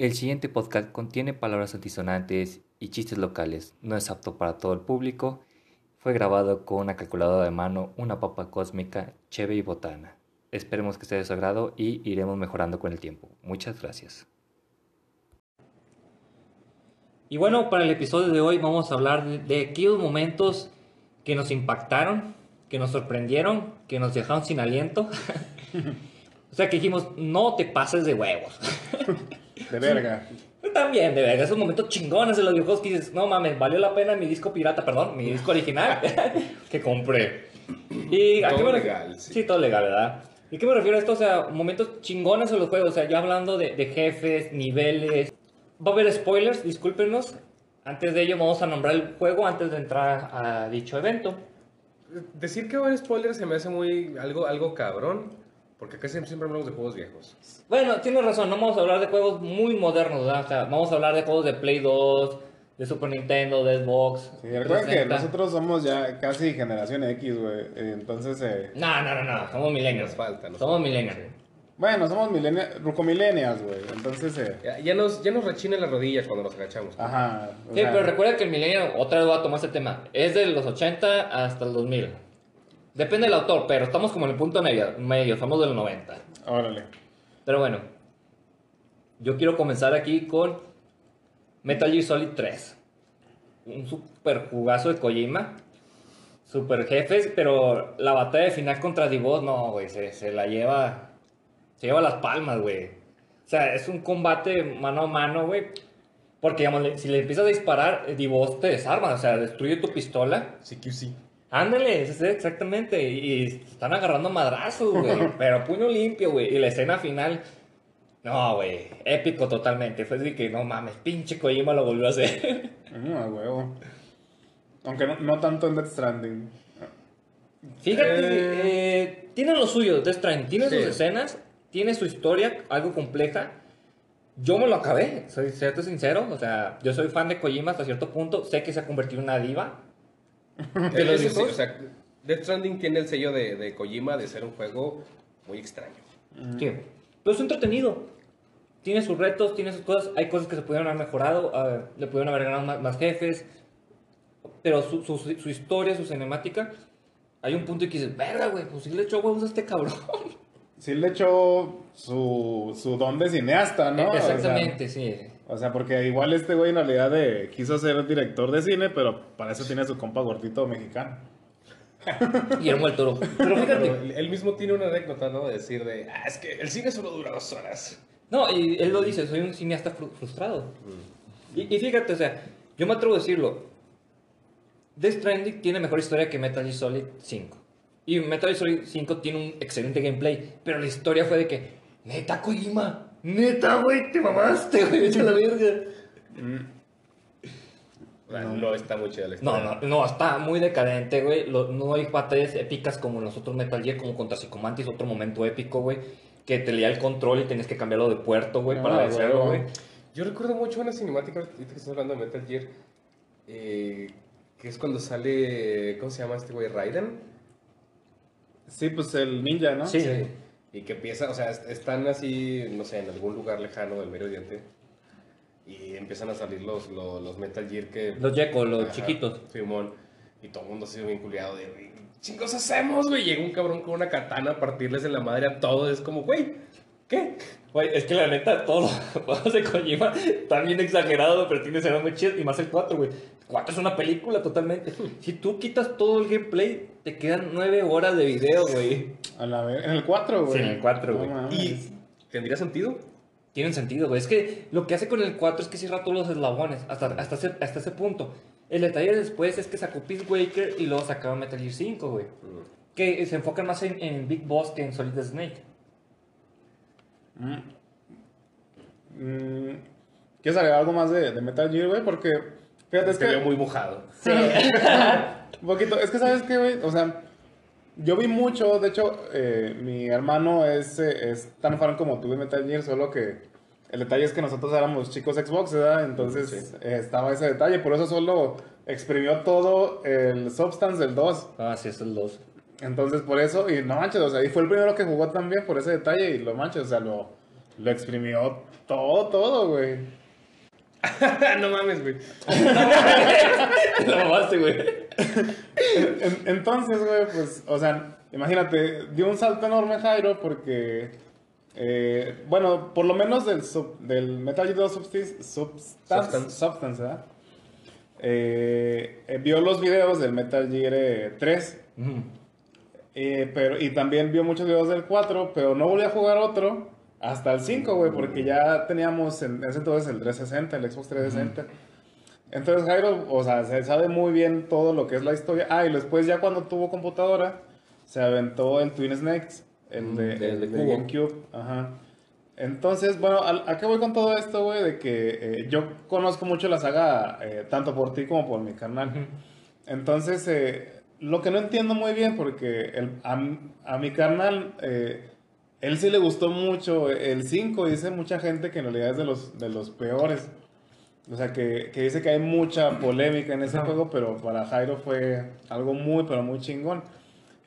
El siguiente podcast contiene palabras antisonantes y chistes locales. No es apto para todo el público. Fue grabado con una calculadora de mano, una papa cósmica, cheve y botana. Esperemos que sea de su agrado y iremos mejorando con el tiempo. Muchas gracias. Y bueno, para el episodio de hoy vamos a hablar de aquellos momentos que nos impactaron, que nos sorprendieron, que nos dejaron sin aliento. o sea, que dijimos, no te pases de huevos. De verga. También, de verdad, esos momentos chingones de los videojuegos que dices, no mames, valió la pena mi disco pirata, perdón, mi disco original que compré. Y, ¿a Todo qué me legal, refiero? sí. todo legal, ¿verdad? ¿Y qué me refiero a esto? O sea, momentos chingones en los juegos, o sea, ya hablando de, de jefes, niveles. Va a haber spoilers, discúlpenos. Antes de ello vamos a nombrar el juego antes de entrar a dicho evento. Decir que va a haber spoilers se me hace muy algo, algo cabrón. Porque acá siempre, hablamos de juegos viejos. Bueno, tienes razón, no vamos a hablar de juegos muy modernos, ¿verdad? O sea, vamos a hablar de juegos de Play 2, de Super Nintendo, de Xbox. Sí, recuerden que 360. nosotros somos ya casi generación X, güey. Entonces, eh, No, no, no, no, somos millennials. Nos falta, nos Somos millennials. sí. bueno, somos millennials, rucomillennials, güey. Entonces, eh, Ya, ya nos, ya nos rechina las rodillas cuando nos agachamos. ajá. Sí, sea, pero recuerda que el millennial, otra vez voy a tomar este tema, es de los 80 hasta el 2000. Depende del autor, pero estamos como en el punto medio, medio somos de los 90. Órale. Pero bueno, yo quiero comenzar aquí con Metal Gear Solid 3. Un super jugazo de Kojima. Super jefes, pero la batalla de final contra Divos, no, güey, se, se la lleva. Se lleva las palmas, güey. O sea, es un combate mano a mano, güey. Porque, digamos, si le empiezas a disparar, Divos te desarma, o sea, destruye tu pistola. Sí que sí. Ándale, es exactamente. Y, y están agarrando madrazos, güey. pero puño limpio, güey. Y la escena final. No, güey. Épico totalmente. Fue así que no mames, pinche Kojima lo volvió a hacer. A huevo. Aunque no, no tanto en Death Stranding. Fíjate, Eh. eh, tiene lo suyo, Death Stranding. Tiene Sí. sus escenas, tiene su historia, algo compleja. Yo me lo acabé, soy cierto sincero. O sea, yo soy fan de Kojima hasta cierto punto. Sé que se ha convertido en una diva. De los sí, viejos? o sea, Death Stranding tiene el sello de, de Kojima de ser un juego muy extraño. Sí. Pero es entretenido. Tiene sus retos, tiene sus cosas. Hay cosas que se pudieron haber mejorado. le pudieron haber ganado más, más jefes. Pero su, su, su historia, su cinemática. Hay un punto en que dices, verga, güey, pues sí le echó huevos a este cabrón. Sí le echó su, su don de cineasta, ¿no? O sea, Exactamente, sí. O sea, porque igual este güey en realidad eh, quiso ser director de cine, pero para eso tiene a su compa gordito mexicano. Guillermo el Toro. Pero fíjate. él él mismo tiene una anécdota, ¿no? De decir de, ah, es que el cine solo dura dos horas. No, y él lo dice, soy un cineasta fru- frustrado. Y, y fíjate, o sea, yo me atrevo a decirlo. Death Stranding tiene mejor historia que Metal Gear Solid 5. Y Metal Gear Solid 5 tiene un excelente gameplay. Pero la historia fue de que, neta Kojima, neta, güey, te mamaste, güey, echa la verga. Sea, no. está muy chida la No, historia. no, no, está muy decadente, güey. No hay batallas épicas como en los otros Metal Gear, como contra Psychomantis, otro momento épico, güey. Que te leía el control y tenías que cambiarlo de puerto, güey, para vencerlo, güey. Yo recuerdo mucho una cinemática, ahorita que estás hablando de Metal Gear, eh, que es cuando sale, ¿cómo se llama este güey? Raiden. Sí, pues el ninja, ¿no? Sí. Y que empieza, o sea, est- están así, no sé, en algún lugar lejano del Medio Oriente. Y empiezan a salir los, los, los Metal Gear que... Los Gekko, los Ajá, chiquitos. Simón. Y todo el mundo ha sido bien culiado de, "Güey, ¿qué chingos hacemos, güey? Llega un cabrón con una katana a partirles en la madre a todos. Es como, güey, ¿qué? Güey, es que la neta, todos los juegos de Kojima están bien exagerados, pero tiene escenas muy chidas. Y más el 4, güey. 4 es una película totalmente. Si tú quitas todo el gameplay, te quedan 9 horas de video, güey. A la ver- en el 4, güey. Sí, en el 4, güey. No. ¿Y tendría sentido? Tienen sentido, güey. Es que lo que hace con el 4 es que cierra todos los eslabones, hasta, hasta, ese, hasta ese punto. El detalle después es que sacó Peace Waker y luego sacaron Metal Gear 5, güey. Que se enfocan más en, en Big Boss que en Solid Snake. Mm, ¿Quieres agregar algo más de, de Metal Gear, güey? Porque Fíjate, es Te que. veo muy mojado. Sí. Un poquito. Es que, ¿sabes qué, güey? O sea, yo vi mucho. De hecho, eh, mi hermano es, eh, es tan fan como tú de Metal Gear, solo que el detalle es que nosotros éramos chicos Xbox, ¿verdad? Entonces Sí. eh, estaba ese detalle. Por eso solo exprimió todo el Substance del 2. Ah, sí, es el 2. Entonces, por eso, y no manches, o sea, y fue el primero que jugó también por ese detalle, y lo manches, o sea, lo, lo exprimió todo, todo, güey. no mames, güey. Lo mamaste, güey. En- entonces, güey, pues, o sea, imagínate, dio un salto enorme Jairo porque, eh, bueno, por lo menos del, sub- del Metal Gear 2 Substance, Substance, Substance. Substance, ¿verdad? Eh, eh, vio los videos del Metal Gear eh, 3, Ujú. Eh, pero, y también vio muchos videos del 4, pero no volvió a jugar otro hasta el 5, güey, porque ya teníamos en ese entonces el 360, el Xbox 360. Entonces Jairo, o sea, se sabe muy bien todo lo que es la historia. Ah, y después ya cuando tuvo computadora, se aventó el Twin Snakes, el de, Mm, el de de. GameCube. Ajá. Entonces, bueno, ¿a, a qué voy con todo esto, güey? De que eh, yo conozco mucho la saga, eh, tanto por ti como por mi canal. Entonces, eh, lo que no entiendo muy bien, porque el- a, a mi carnal, eh, él sí le gustó mucho el 5, dice mucha gente que en realidad es de los, de los peores. O sea, que, que dice que hay mucha polémica en ese juego, pero para Jairo fue algo muy, pero muy chingón.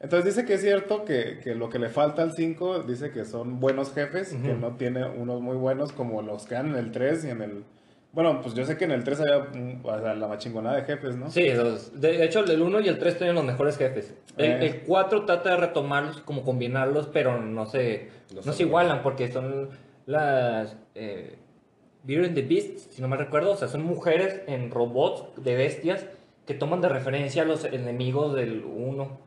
Entonces dice que es cierto que, que lo que le falta al 5, dice que son buenos jefes, que no tiene unos muy buenos como los que dan en el 3 y en el... Bueno, pues yo sé que en el 3 había mm, o sea, la machingonada de jefes, ¿no? Sí, esos- de hecho el 1 y el 3 tienen los mejores jefes. El, Eh. el 4 trata de retomarlos, como combinarlos, pero no se, No se igualan porque son las eh, Beauty and the Beast, si no me recuerdo, o sea, son mujeres en robots de bestias que toman de referencia a los enemigos del 1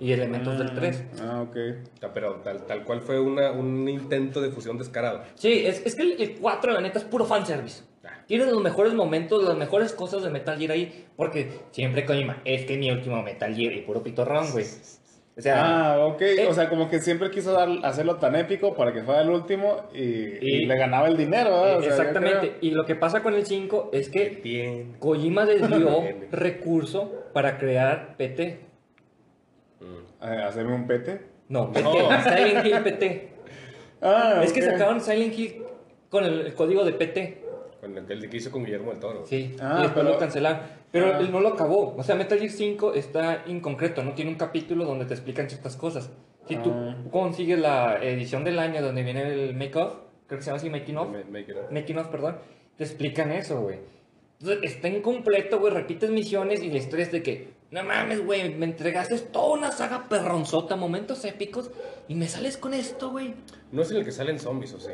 y elementos del 3. Ah, ok. Ah, Pero tal, tal cual fue una, un intento de fusión descarado. Sí, es, es que el, el 4 la neta es puro fanservice. Tienes los mejores momentos, las mejores cosas de Metal Gear ahí, porque siempre Kojima, es que mi último Metal Gear y puro pitorrón, güey. O sea, Ah, ok. eh. O sea, como que siempre quiso dar, hacerlo tan épico para que fuera el último y, y Y- le ganaba el dinero, ¿verdad? O sea, yo exactamente. Y lo que pasa con el 5 es que Bien. Kojima desvió recurso para crear PT. Mm. Eh, ¿Hacerme un pete? No, PT, No. Silent Hill PT. Ah, Es que sacaron Silent Hill con el, el código de PT. Con el, el que hizo con Guillermo del Toro. Sí, Ah, y después pero- lo cancelaron. Pero Ah. él no lo acabó. O sea, Metal Gear 5 está inconcreto, no tiene un capítulo donde te explican ciertas cosas. Si tú Ah. consigues la edición del año donde viene el make-off, creo que se llama así, making of, Me- make it up. making of, perdón, te explican eso, güey. Entonces, está incompleto, güey, repites misiones y la historia es de que, no mames, güey, me entregaste toda una saga perronzota, momentos épicos, y me sales con esto, güey. No es en el que salen zombies, ¿o sí?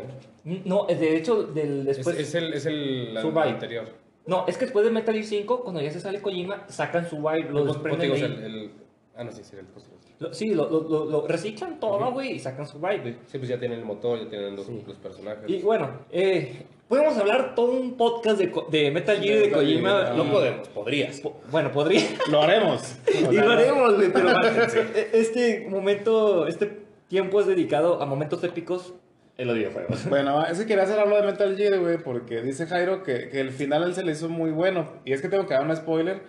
No, de hecho, del, Es, después... es el, es el la- Survive. anterior. No, es que después de Metal Gear 5, cuando ya se sale Kojima, sacan su vibe, lo Pues, desprenden el, el- Ah, no, sí, sí, el posterior. Lo- sí, lo, lo- lo- lo reciclan todo, güey, y sacan su vibe, güey. Sí, pues ya tienen el motor, ya tienen los, Sí. los personajes. Y bueno, eh, podemos hablar todo un podcast de, de Metal Gear de Metal Kojima. Ah. podemos, podrías. Bueno, podría. Lo haremos. Y lo no- haremos, güey, pero e- este momento, este tiempo es dedicado a momentos épicos en los videojuegos. Bueno, es que quería hacer algo de Metal Gear, güey, porque dice Jairo que, que el final él se le hizo muy bueno. Y es que tengo que dar un spoiler,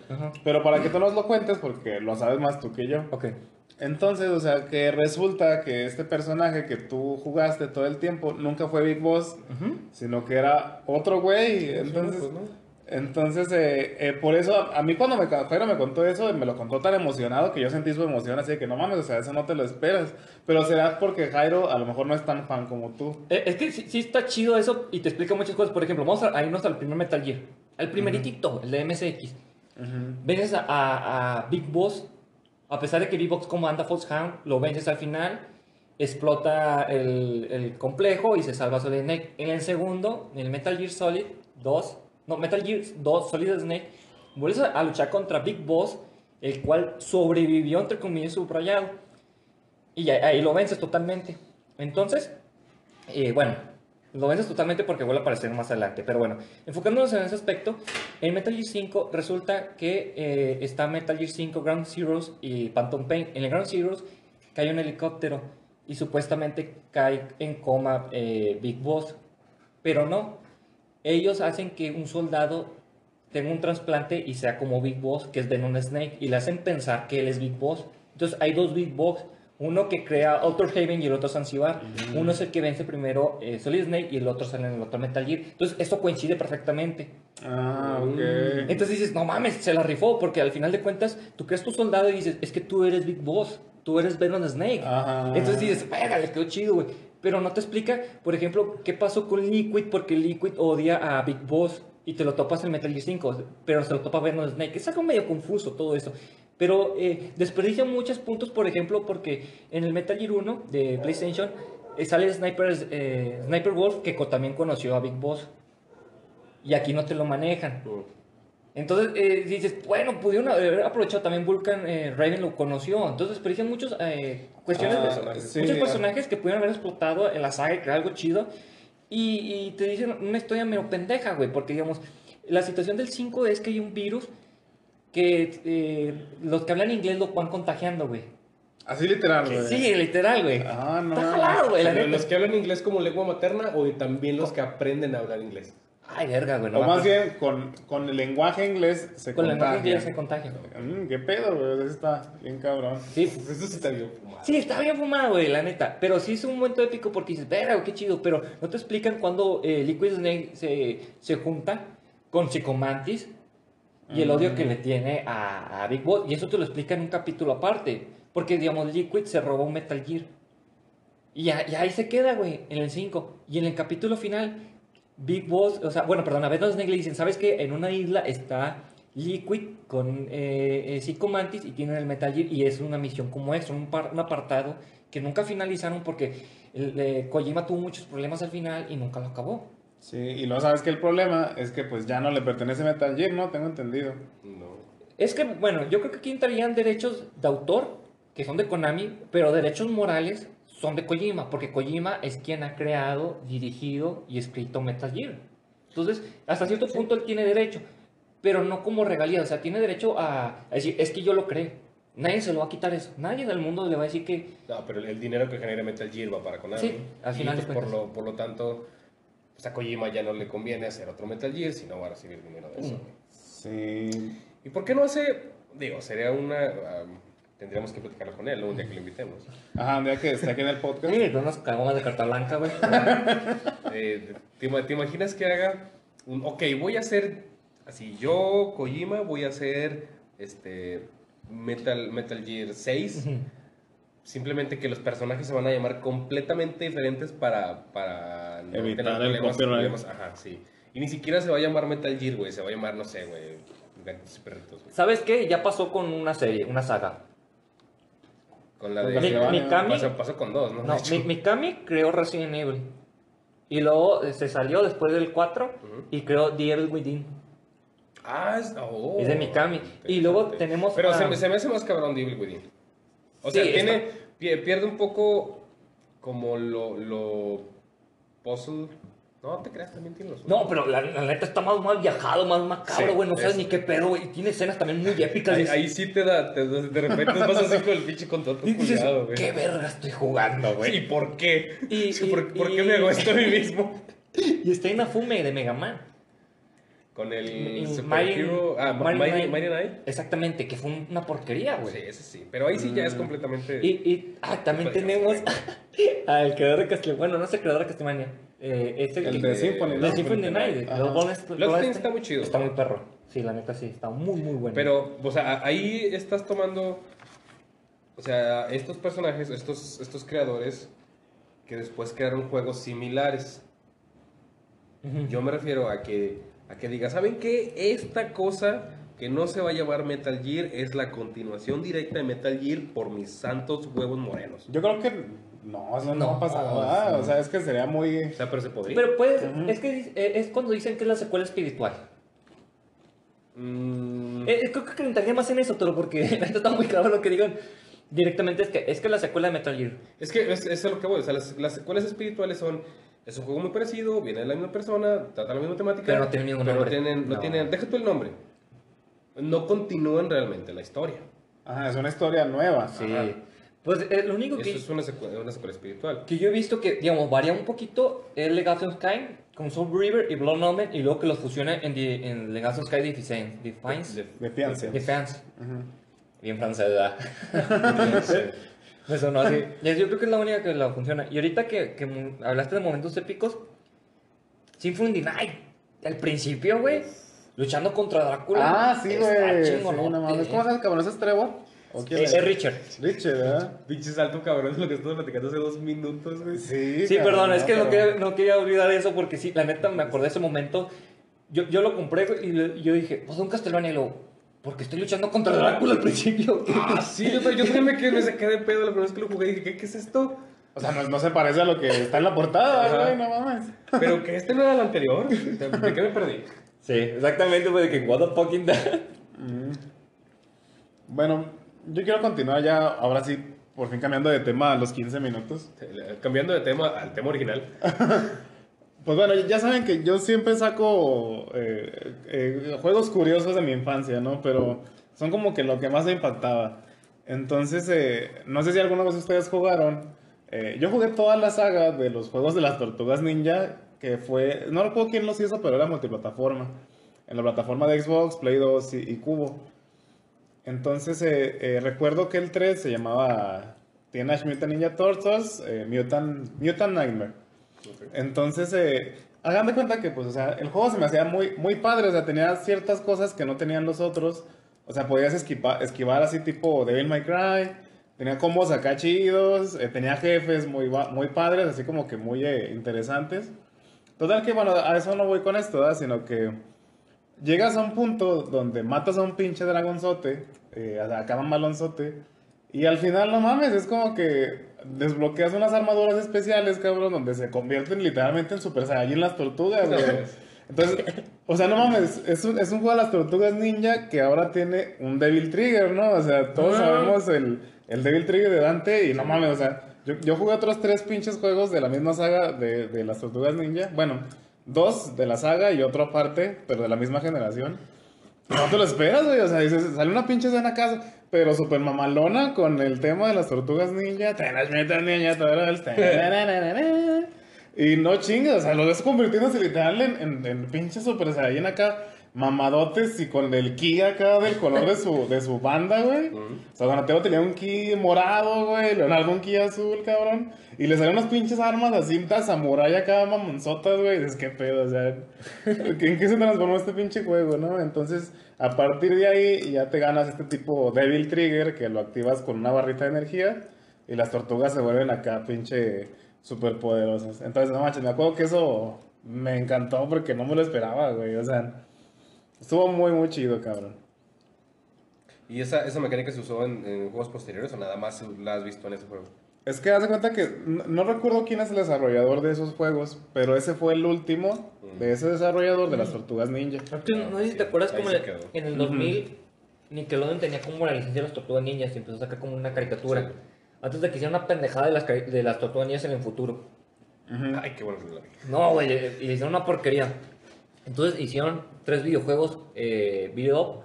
pero para que tú nos lo cuentes, porque lo sabes más tú que yo. Ok. Entonces, o sea, que resulta que este personaje que tú jugaste todo el tiempo nunca fue Big Boss, sino que era otro güey. Entonces, pues, ¿no? entonces eh, eh, por eso, a, a mí cuando me, Jairo me contó eso, me lo contó tan emocionado que yo sentí su emoción, así de que no mames, o sea, eso no te lo esperas. Pero será porque Jairo a lo mejor no es tan fan como tú. Eh, Es que sí, sí está chido eso y te explica muchas cosas. Por ejemplo, vamos a, a irnos al primer Metal Gear. Al primeritito, el de MSX. A, a- a Big Boss. A pesar de que Big Boss comanda Foxhound, lo vences al final. Explota el, complejo y se salva Solid Snake. En el segundo, en el Metal Gear Solid 2, no, Metal Gear 2 Solid Snake, vuelves a, luchar contra Big Boss, el cual sobrevivió, entre comillas, subrayado. Y ahí lo vences totalmente. Entonces, eh, bueno, lo vences totalmente porque vuelve a aparecer más adelante. Pero bueno, enfocándonos en ese aspecto, en Metal Gear 5 resulta que eh, está Metal Gear 5, Ground Zeroes y Phantom Pain. En el Ground Zeroes cae un helicóptero y supuestamente cae en coma eh, Big Boss. Pero no, ellos hacen que un soldado tenga un trasplante y sea como Big Boss, que es Venom Snake, y le hacen pensar que él es Big Boss. Entonces hay dos Big Boss, uno que crea Outer Haven y el otro Zanzibar. Uno es el que vence primero eh, Solid Snake y el otro sale en el otro Metal Gear. Entonces esto coincide perfectamente. Ah, ok. Entonces dices, no mames, se la rifó, porque al final de cuentas tú crees tu soldado y dices, es que tú eres Big Boss, tú eres Venom Snake. Ajá. Entonces dices, le quedó chido, güey. Pero no te explica, por ejemplo, qué pasó con Liquid, porque Liquid odia a Big Boss y te lo topas en Metal Gear 5, pero se lo topa Venom Snake. Es algo medio confuso todo eso. Pero eh, desperdicia muchos puntos, por ejemplo, porque en el Metal Gear 1 de PlayStation eh, sale Sniper, eh, Sniper Wolf, que también conoció a Big Boss. Y aquí no te lo manejan. Entonces eh, dices, bueno, pudieron haber aprovechado también Vulcan, eh, Raven lo conoció. Entonces desperdician muchos eh, cuestiones, Ah, personajes, sí, muchos ah. personajes que pudieron haber explotado en la saga y crear algo chido. Y, y te dicen una historia medio pendeja, güey, porque digamos, la situación del 5 es que hay un virus que eh, los que hablan inglés lo van contagiando, güey. Así literal, güey. Sí, literal, güey. Ah, no. Está jalado, güey, la ¿Los que hablan inglés como lengua materna o también los que aprenden a hablar inglés? Ay, verga, güey. no O más bien, con, con el lenguaje inglés se Con la contagia. lenguaje inglés se contagia. Mm, ¿Qué pedo, güey? Eso está bien cabrón. Sí, Pues eso sí está bien fumado. Sí, está bien fumado, güey, la neta. Pero sí es un momento épico porque dices, verga, güey, qué chido. Pero no te explican cuando eh, Liquid Snake se, se junta con Chicomantis y el odio que le tiene a, a Big Boss. Y eso te lo explica en un capítulo aparte. Porque, digamos, Liquid se robó un Metal Gear. Y, ahí se queda, güey, en el 5. Y en el capítulo final, Big Boss, o sea, bueno, perdón, a Snake le dicen, ¿sabes qué? En una isla está Liquid con eh, eh, Psycho Mantis y tienen el Metal Gear y es una misión como extra, un, par- un apartado que nunca finalizaron porque el, eh, Kojima tuvo muchos problemas al final y nunca lo acabó. Sí, y luego sabes que el problema es que pues ya no le pertenece Metal Gear, ¿no? Tengo entendido. No. Es que, bueno, yo creo que aquí entrarían derechos de autor, que son de Konami, pero derechos morales son de Kojima, porque Kojima es quien ha creado, dirigido y escrito Metal Gear. Entonces, hasta cierto punto él tiene derecho, pero no como regalía, o sea, tiene derecho a, a decir, es que yo lo creé. Nadie se lo va a quitar eso. Nadie del mundo le va a decir que... No, pero el, dinero que genera Metal Gear va para Konami. Sí, al Y, final de pues, por, lo, por lo tanto, pues a Kojima ya no le conviene hacer otro Metal Gear si no va a recibir dinero de eso. Güey. Sí. ¿Y por qué no hace? Digo, sería una. tendríamos que platicarlo con él, ¿no? Un día que lo invitemos. Ajá, un día que esté aquí en el podcast. Sí, con unas cagomas de carta blanca, güey. Eh, ¿te, ima- te imaginas que haga un. Ok, voy a hacer. Así, yo, Kojima, voy a hacer. Este. Metal, Metal Gear 6. Ujú. Simplemente que los personajes se van a llamar completamente diferentes para, para no Evitar tener el problemas, copyright. problemas. Ajá, sí. Y ni siquiera se va a llamar Metal Gear, güey. Se va a llamar, no sé, güey. Gatitos y perritos, güey. ¿Sabes qué? Ya pasó con una serie, una saga. Con la de. Mi-. Mikami- pasó, pasó con dos, ¿no? No. Mi- Mikami creó Resident Evil. Y luego eh, se salió después del 4 Ujú. y creó The Evil Within. Ah, es, oh, Es de Mikami. Y luego tenemos Pero a- se, me, se me hace más cabrón Devil Within. O Sí, sea, está- tiene, pie- pierde un poco como lo, lo puzzle. No te creas, también tiene los No, pero la, la neta está más mal viajado, más macabro, Sí, güey. no sabes es- ni qué pedo, güey. Tiene escenas también muy épicas. Ahí, sí te da, te- de repente vas así con el pinche con todo cuidado, güey. ¿qué verga estoy jugando, güey? ¿Y por qué? Y- Sí, ¿Por, y- por qué me hago esto a mí mismo? Y está en Fume de Mega Man. Con el Y Super Mighty- Hero. Ah, Mighty Knight. Exactamente, que fue un- una porquería, Sí, güey. ese sí. Pero ahí sí ya es completamente. Y, y ah, también tenemos al creador de Castlevania. Bueno, no es el creador de Castlevania. Eh, es el, El que- de Symphony, ¿no? de Symphony Night. Bloodstained Golden- está muy chido. Está muy perro. Sí, la neta sí, está muy, muy bueno. Pero, o sea, ahí estás tomando. O sea, estos personajes, estos, estos creadores que después crearon juegos similares. Yo me refiero a que, a que diga, ¿saben qué? Esta cosa que no se va a llamar Metal Gear es la continuación directa de Metal Gear por mis santos huevos morenos. Yo creo que no, eso no, No, va a pasar. no, ¿verdad? sí. O sea, es que sería muy. O sea, pero se podría. Pero puedes, Ujú. es que eh, es cuando dicen que es la secuela espiritual. Mm, Eh, creo que entraría más en eso, pero porque está muy claro lo que digan directamente. Es que es que la secuela de Metal Gear. Es que es, es a lo que voy. O sea, las, las secuelas espirituales son. Es un juego muy parecido, viene de la misma persona, trata la misma temática. Pero no tiene el mismo pero nombre. tienen- no No. tienen. Deja tú el nombre. No continúan realmente la historia. Ajá, es una historia nueva. Sí. Ajá. Pues eh, lo único Eso que, es una secuela, una secuela espiritual. que yo he visto que, digamos, varía un poquito es Legacy of Sky con Soul River y Blood Omen y luego que los fusiona en, the- en Legacy of Sky Defiance. Defiance. De- De fianza. Defense. Ujú. Bien francés, ¿verdad? Sí. Me sonó así. Yo creo que es la única que la funciona. Y ahorita que, que hablaste de momentos épicos, Symphony of the Night, al principio, güey, luchando contra Drácula. Ah, sí, güey. Sí, chingonote. no mames. ¿Cómo se llama el cabrón? ¿Ese es Trevor? ¿O quién Eh, es? es Richard. Richard, ¿verdad? Pinche salto cabrón, es lo que estamos platicando hace dos minutos, güey. Sí, Sí, cabrón, perdón, es que no, quería, no quería olvidar eso porque sí, la neta me acordé de ese momento. Yo, yo lo compré y yo dije, pues un Castlevania y luego, porque estoy luchando contra Drácula al principio. Ah, sí, yo, yo también me quedé, me saqué de pedo la primera vez que lo jugué. Dije, ¿qué, qué es esto? O sea, no, no se parece a lo que está en la portada, güey, no mames. Pero que este no era el anterior. ¿De qué me perdí? Sí, exactamente, fue de que, what the fucking da. Bueno, yo quiero continuar ya, ahora sí, por fin cambiando de tema a los 15 minutos. Cambiando de tema al tema original. Pues bueno, ya saben que yo siempre saco eh, eh, juegos curiosos de mi infancia, ¿no? Pero son como que lo que más me impactaba. Entonces, eh, no sé si alguna vez ustedes jugaron. eh, yo jugué toda la saga de los juegos de las tortugas ninja, que fue, no recuerdo quién los hizo, pero era multiplataforma. En la plataforma de Xbox, Play 2 y, Cubo. Entonces, recuerdo que el 3 se llamaba Teenage Mutant Ninja Turtles Mutant, Mutant Nightmare. Entonces, eh, hagan de cuenta que, pues, o sea, el juego se me hacía muy, muy padre, o sea, tenía ciertas cosas que no tenían los otros. O sea, podías esquivar, esquivar así tipo Devil May Cry, tenía combos acá chidos, eh, tenía jefes muy, muy padres, así como que muy eh, interesantes. Total que, bueno, a eso no voy con esto. Sino que llegas a un punto donde matas a un pinche dragonzote, eh, acá malonzote, y al final, no mames, es como que desbloqueas unas armaduras especiales, cabrón, donde se convierten literalmente en Super Saiyajin las tortugas, güey. Entonces, o sea, no mames, es un, es un juego de las tortugas ninja que ahora tiene un Devil Trigger, ¿no? O sea, todos sabemos el, el Devil Trigger de Dante y no mames, o sea, yo, yo jugué otros tres pinches juegos de la misma saga de, de las tortugas ninja. Bueno, dos de la saga y otro aparte, pero de la misma generación. No te lo esperas, güey. O sea, dices, sale una pinche escena acá, pero súper mamalona con el tema de las tortugas ninja. Y no chingas, o sea, lo ves convirtiéndose literal en, en, en pinche super saiyajin acá, mamadotes y con el ki acá del color de su, de su banda, güey. O sea, Donatello tenía un ki morado, güey, Leonardo un ki azul, cabrón. Y le salían unas pinches armas así, cintas samurai acá, mamonzotas, güey. Dices, qué pedo, o sea, ¿en qué se transformó este pinche juego, no? Entonces, a partir de ahí ya te ganas este tipo Devil Trigger que lo activas con una barrita de energía y las tortugas se vuelven acá pinche super poderosas. Entonces, no manches, me acuerdo que eso me encantó porque no me lo esperaba, güey. O sea, estuvo muy, muy chido, cabrón. ¿Y esa, esa mecánica se usó en, en juegos posteriores o nada más la has visto en ese juego? Es que haz de cuenta que no, no recuerdo quién es el desarrollador de esos juegos, pero ese fue el último de ese desarrollador de las tortugas ninja. No sé si te acuerdas como en, el 2000 Nickelodeon tenía como la licencia de las tortugas ninjas y empezó a sacar como una caricatura. Sí. Antes de que hicieran una pendejada de las, de las tortugas ninjas en el futuro. Ay, qué bueno que no la vi. No, güey, le hicieron una porquería. Entonces hicieron tres videojuegos, eh, Video Up,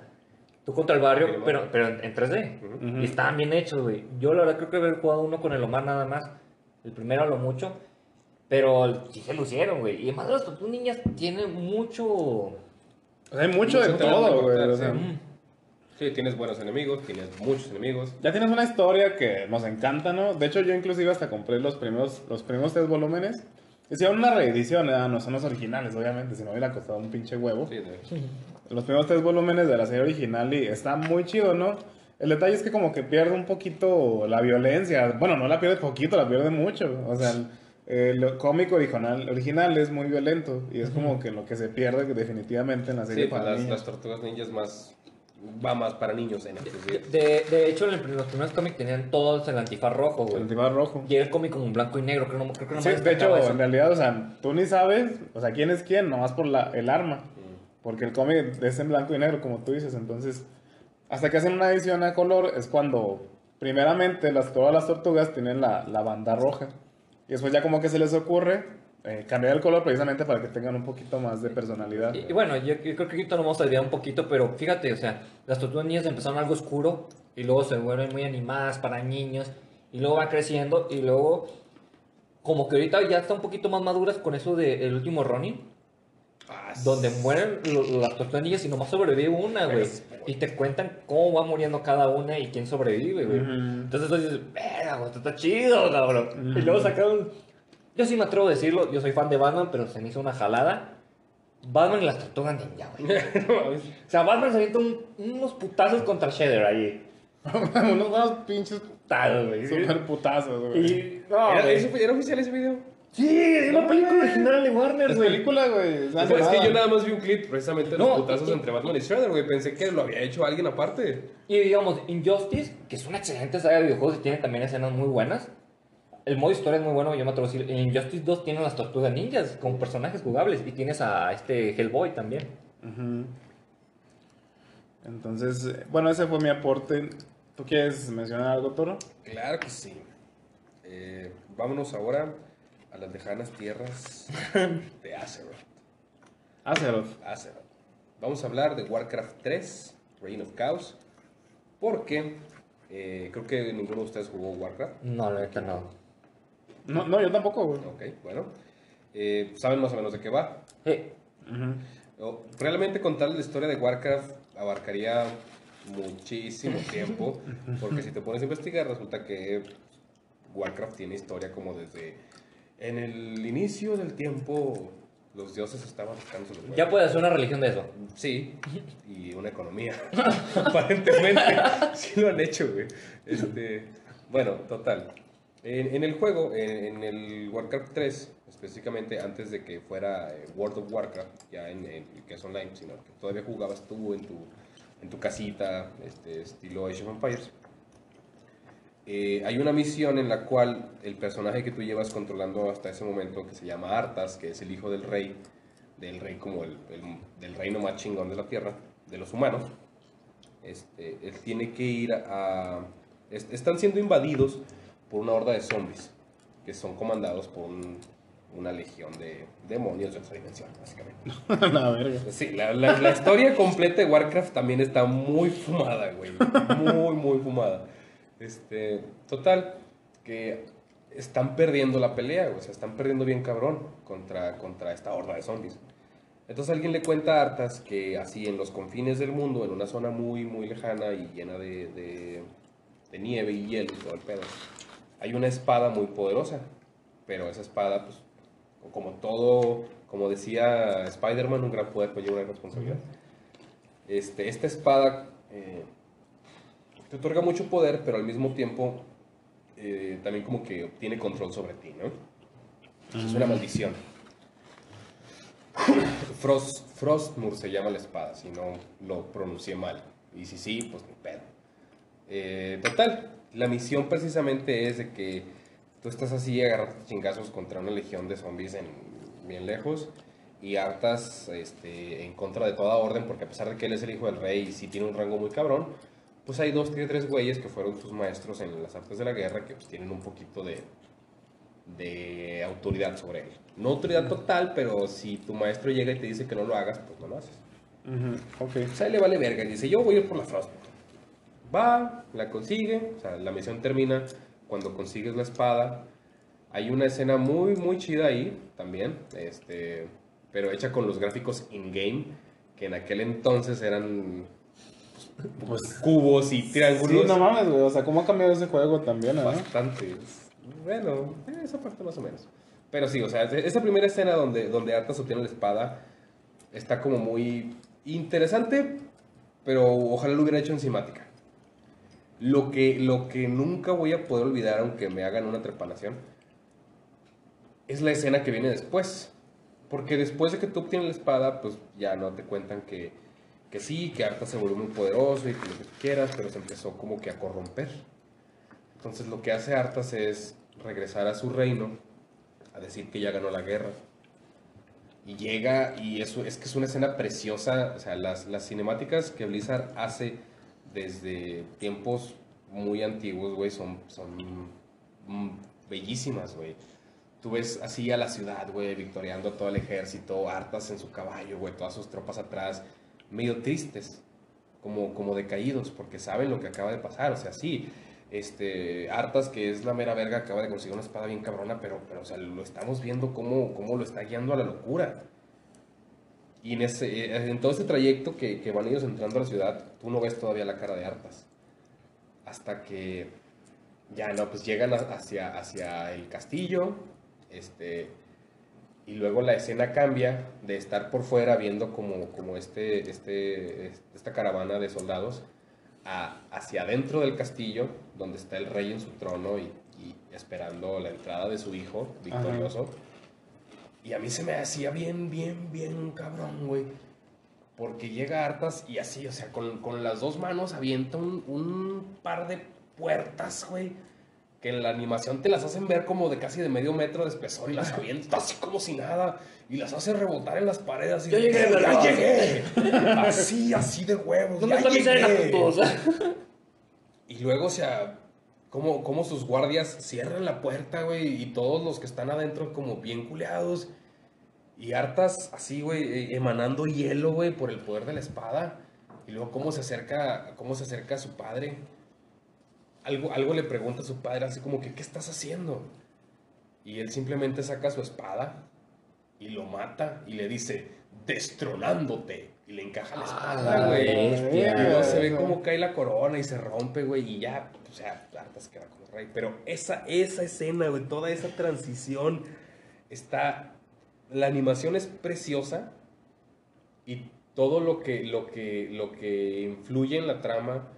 tú contra el barrio, pero, pero en, en 3D. Y estaban bien hechos, güey. Yo la verdad creo que haber jugado uno con el Omar nada más. El primero a lo mucho. Pero sí se lucieron, güey. Y además las tortugas niñas tienen mucho... O sea, hay mucho de Mucho todo, güey. o sea, sí. Mm. Sí, tienes buenos enemigos, tienes muchos enemigos. Ya tienes una historia que nos encanta, ¿no? De hecho, yo inclusive hasta compré los primeros, los primeros tres volúmenes. Hicieron una reedición, ¿eh? no son los originales, obviamente, si no hubiera costado un pinche huevo. Sí, de- Los primeros tres volúmenes de la serie original y está muy chido, ¿no? El detalle es que como que pierde un poquito la violencia. Bueno, no la pierde poquito, la pierde mucho. O sea, el, el cómic original, original es muy violento y es como que lo que se pierde definitivamente en la serie Sí, para las tortugas ninjas más. Va más para niños en este. De, de- de hecho, en el- los primeros cómics tenían todos el antifaz rojo, El güey. antifaz rojo. Y era el cómic como en blanco y negro, creo, no- creo que no Sí, de hecho, en realidad, o sea, tú ni sabes, o sea, quién es quién, nomás por la, el arma. Porque el cómic es en blanco y negro, como tú dices. Entonces, hasta que hacen una edición a color, es cuando, primeramente, las, todas las tortugas tienen la, la banda roja. Y después, ya como que se les ocurre eh, cambiar el color precisamente para que tengan un poquito más de personalidad. Y, y bueno, yo, yo creo que ahorita nos vamos a desviar un poquito, pero fíjate, o sea, las tortugas niñas empezaron algo oscuro y luego se vuelven muy animadas para niños. y luego va creciendo y luego como que ahorita ya está un poquito más maduras con eso del último Ronin. Ah, Donde mueren lo- las tortugas y nomás sobrevive una, güey. Y te cuentan cómo va muriendo cada una y quién sobrevive, güey. Ujú. Entonces tú dices, verga, güey, esto está chido, cabrón. Y luego sacaron. Yo sí me atrevo a decirlo, yo soy fan de Batman, pero se me hizo una jalada. Batman y las tortugas ninja, güey. No. O sea, Batman se avienta un- unos putazos contra Shredder ahí. Unos buenos pinches Putazos, güey. super putazos, güey. Y. No, ¿Era, güey. eso- ¿Era oficial ese video? Sí, es una película original de Warner, Es güey. película, güey. es O sea, es que yo nada más vi un clip precisamente de los No, putazos y- entre Batman y Shredder, güey. Pensé que lo había hecho alguien aparte. Y digamos, Injustice, que es una excelente saga de videojuegos y tiene también escenas muy buenas. El modo historia es muy bueno, yo me atrevo a decir. En Injustice 2 tiene las tortugas ninjas con personajes jugables y tienes a este Hellboy también. Entonces, eh, bueno, ese fue mi aporte. ¿Tú quieres mencionar algo, Toro? Claro que sí. Eh, vámonos ahora a las lejanas tierras de Azeroth. Azeroth. Azeroth. Vamos a hablar de Warcraft 3, Reign of Chaos, porque eh, creo que ninguno de ustedes jugó Warcraft. No, la neta no. No, no, yo tampoco, güey. Ok, bueno. Eh, Saben más o menos de qué va. Eh, Ujú. O- Realmente contar la historia de Warcraft abarcaría muchísimo tiempo, porque si te pones a investigar resulta que Warcraft tiene historia como desde en el inicio del tiempo los dioses estaban buscando su ya puedes hacer una religión de eso. Sí, y una economía. Aparentemente, sí lo han hecho, güey. Este, bueno, total. En, en el juego, en, en el Warcraft 3, específicamente antes de que fuera eh, World of Warcraft, ya en, en que es online, sino que todavía jugabas tú en tu, en tu casita, este, estilo Age of Empires. Eh, hay una misión en la cual el personaje que tú llevas controlando hasta ese momento, que se llama Arthas, que es el hijo del rey, del rey como el, el- del reino más chingón de la tierra, de los humanos, este, él tiene que ir a... est- están siendo invadidos por una horda de zombies, que son comandados por un- una legión de demonios de otra dimensión, básicamente. La verga. Sí, la, la- la historia completa de Warcraft también está muy fumada, güey. Muy, muy fumada. Este, total, que están perdiendo la pelea, güey. O sea, están perdiendo bien cabrón contra, contra esta horda de zombies. Entonces alguien le cuenta a Arthas que así en los confines del mundo, en una zona muy, muy lejana y llena de, de, de nieve y hielo y todo el pedo, hay una espada muy poderosa. Pero esa espada, pues, como todo, como decía Spider-Man, un gran poder conlleva una responsabilidad. Este, esta espada eh, te otorga mucho poder, pero al mismo tiempo eh, también como que obtiene control sobre ti, ¿no? Es una maldición. Frost, Frostmur se llama la espada, si no lo pronuncié mal. Y si sí, pues ni pedo. Eh, total, la misión precisamente es de que tú estás así agarrando chingazos contra una legión de zombies en, bien lejos y hartas este, en contra de toda orden, porque a pesar de que él es el hijo del rey y sí tiene un rango muy cabrón, pues hay dos, tiene tres güeyes que fueron tus maestros en las artes de la guerra que pues tienen un poquito de, de autoridad sobre él. No autoridad total, pero si tu maestro llega y te dice que no lo hagas, pues no lo haces. Ujú, Ok. O sea, le vale verga. y Dice, yo voy a ir por la Frost. Va, la consigue. O sea, la misión termina cuando consigues la espada. Hay una escena muy, muy chida ahí también. Este, pero hecha con los gráficos in-game. Que en aquel entonces eran Pues. cubos y Sí, triángulos. no mames, güey. O sea, ¿cómo ha cambiado ese juego también, eh? Bastante. Bueno, eh, esa parte más o menos. Pero sí, o sea, esa primera escena donde, donde Arthas obtiene la espada está como muy interesante, pero ojalá lo hubiera hecho en cinemática. Lo que, lo que nunca voy a poder olvidar, aunque me hagan una trepanación, es la escena que viene después. Porque después de que tú obtienes la espada, pues ya no te cuentan que, que sí, que Arthas se volvió muy poderoso y que lo que quieras, pero se empezó como que a corromper. Entonces lo que hace Arthas es regresar a su reino, a decir que ya ganó la guerra. Y llega, y eso es que es una escena preciosa, o sea, las, las cinemáticas que Blizzard hace desde tiempos muy antiguos, güey, son, son mm, bellísimas, güey. Tú ves así a la ciudad, güey, victoriando a todo el ejército, hartas en su caballo, güey, todas sus tropas atrás, medio tristes, como, como decaídos, porque saben lo que acaba de pasar. O sea, sí, Este, Artas, que es la mera verga, acaba de conseguir una espada bien cabrona, pero, pero o sea, lo estamos viendo cómo, cómo lo está guiando a la locura. Y en, ese, eh, en todo ese trayecto que, que van ellos entrando a la ciudad, tú no ves todavía la cara de Artas. Hasta que ya no, pues llegan hacia, hacia el castillo, este, y luego la escena cambia de estar por fuera viendo como, como este, este, es- esta caravana de soldados a- hacia adentro del castillo, donde está el rey en su trono y, y esperando la entrada de su hijo victorioso. Y a mí se me hacía bien, bien, bien cabrón, güey. Porque llega Artas y así, o sea, con, con las dos manos avienta un, un par de puertas, güey. Que en la animación te las hacen ver como de casi de medio metro de espesor y las avienta así como si nada. Y las hace rebotar en las paredes. Y Yo llegué, "Ya ¿verdad?" llegué. Así, así de huevos. ¿Dónde "Ya llegué". Y luego, o sea, como, sus guardias cierran la puerta, güey, y todos los que están adentro como bien culeados. Y hartas así, güey, eh, emanando hielo, güey, por el poder de la espada. Y luego cómo se acerca, cómo se acerca a su padre. Algo, algo le pregunta a su padre así como que, ¿qué estás haciendo? Y él simplemente saca su espada y lo mata y le dice, destronándote. Y le encaja la espada, la güey. Y luego se ve cómo cae la corona y se rompe, güey, y ya, o sea, Artas queda como rey. Pero esa, esa escena, güey, toda esa transición está. La animación es preciosa y todo lo que, lo que, lo que influye en la trama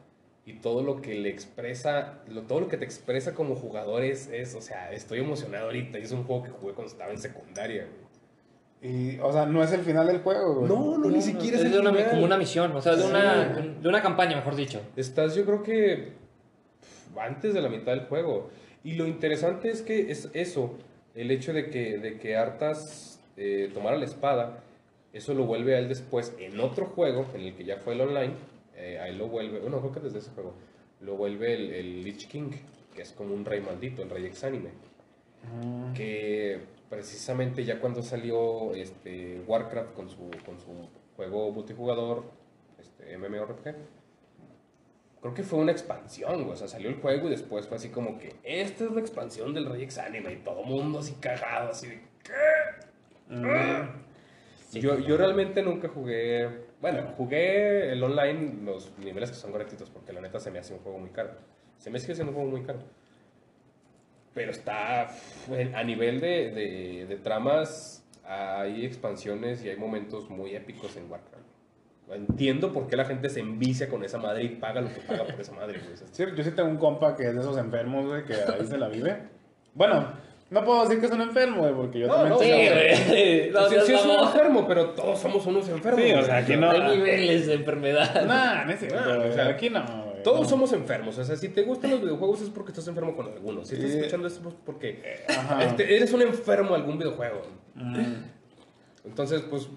y todo lo que le expresa, lo, todo lo que te expresa como jugador es, es, o sea, estoy emocionado ahorita es un juego que jugué cuando estaba en secundaria, güey. Y, o sea, no es el final del juego, güey. No, no, ni siquiera es, Es el de una, final. como una misión, o sea, de, Sí. una, de una campaña, mejor dicho. Estás, yo creo que antes de la mitad del juego. Y lo interesante es que es eso, el hecho de que, de que Artas eh, tomara la espada, eso lo vuelve a él después en otro juego, en el que ya fue el online, eh, a él lo vuelve, bueno, creo que desde ese juego, lo vuelve el, el Lich King, que es como un rey maldito, el rey exánime, Ah. que precisamente ya cuando salió este, Warcraft con su, con su juego multijugador, este, MMORPG, creo que fue una expansión, güey. O sea, salió el juego y después fue así como que esta es la expansión del Rey Exánime y todo mundo así cagado, así de Sí, yo, sí, yo realmente nunca jugué. Bueno, jugué el online, los niveles que son correctitos, porque la neta se me hace un juego muy caro. Se me sigue siendo un juego muy caro. Pero está. A nivel de, de, de tramas, hay expansiones y hay momentos muy épicos en Warcraft. Entiendo por qué la gente se envicia con esa madre y paga lo que paga por esa madre, güey. Sí, yo sí tengo un compa que es de esos enfermos, güey, que ahí se la vive. Bueno, no puedo decir que es un enfermo, güey, porque yo No, también no, Sí, soy- güey. No, sí, sí es un enfermo, pero todos somos unos enfermos. Sí, o sea, aquí no- Hay niveles de enfermedad. Nah, no es cierto, Nah, güey, o sea, aquí no, Todos no. somos enfermos, o sea, si te gustan los videojuegos es porque estás enfermo con algunos. Si estás escuchando esto es porque Ajá. este, eres un enfermo de algún videojuego. Mm. Entonces, pues,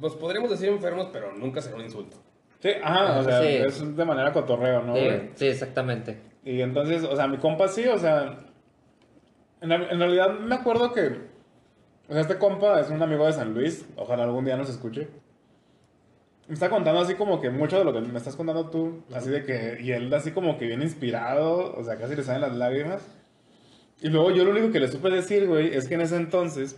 nos podríamos decir enfermos, pero nunca será un insulto. Sí, ajá, o sea, Sí. es de manera cotorreo, ¿no, Sí, exactamente. Y entonces, o sea, mi compa sí, o sea, en, en realidad me acuerdo que, o sea, este compa es un amigo de San Luis, ojalá algún día nos escuche. Me está contando así como que mucho de lo que me estás contando tú, así de que, y él así como que bien inspirado, o sea, casi le salen las lágrimas. Y luego yo lo único que le supe decir, güey, es que en ese entonces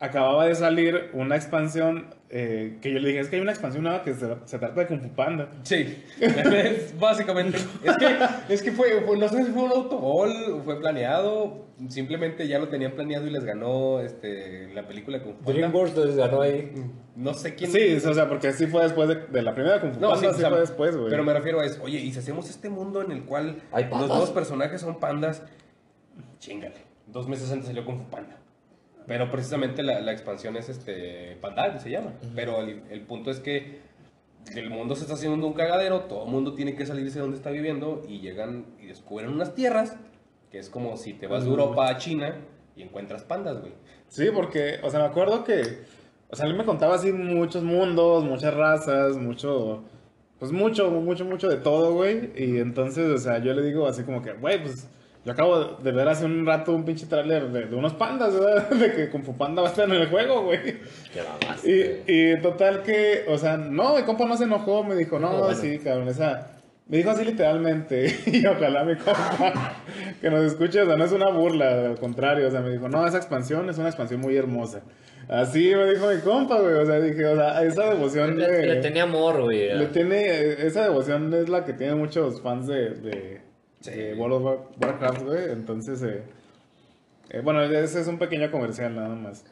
acababa de salir una expansión eh, que yo le dije, es que hay una expansión nueva que se, se trata de Kung Fu Panda. Sí, es básicamente. Es que, es que fue, fue- no sé si fue un autogol, fue planeado, simplemente ya lo tenían planeado y les ganó este, la película con DreamWorks les ganó ahí. No sé quién. Sí, o sea, porque sí fue después de, de la primera Kung Fu No, Panda, sí, sí, o sea, fue después, güey. Pero me refiero a eso. Oye, y si hacemos este mundo en el cual Hay los pandas. dos personajes son pandas, chingale. Dos meses antes salió Kung Fu Panda. Pero precisamente la, la expansión es este Pandal, se llama. Pero el, el punto es que el mundo se está haciendo un cagadero, todo el mundo tiene que salirse de donde está viviendo y llegan y descubren unas tierras, que es como si te vas de Europa a China y encuentras pandas, güey. Sí, porque, o sea, me acuerdo que, o sea, él me contaba así muchos mundos, muchas razas, mucho, pues mucho, mucho, mucho de todo, güey. Y entonces, o sea, yo le digo así como que, güey, pues yo acabo de ver hace un rato un pinche tráiler de, de unos pandas, ¿verdad? De que Kung Fu Panda va a estar en el juego, güey. Qué. Y, y total que, o sea, no, mi compa no se enojó, me dijo, no, Oh, bueno. sí, cabrón, esa, Me dijo así literalmente, y ojalá mi compa que nos escuche, o sea, no es una burla, al contrario, o sea, me dijo, no, esa expansión es una expansión muy hermosa. Así me dijo mi compa, güey, o sea, dije, o sea, esa devoción Le, de... le tenía amor, güey. le tiene, esa devoción es la que tienen muchos fans de, de, Sí. de World of War- Warcraft, güey, entonces, eh, eh, bueno, ese es un pequeño comercial nada más.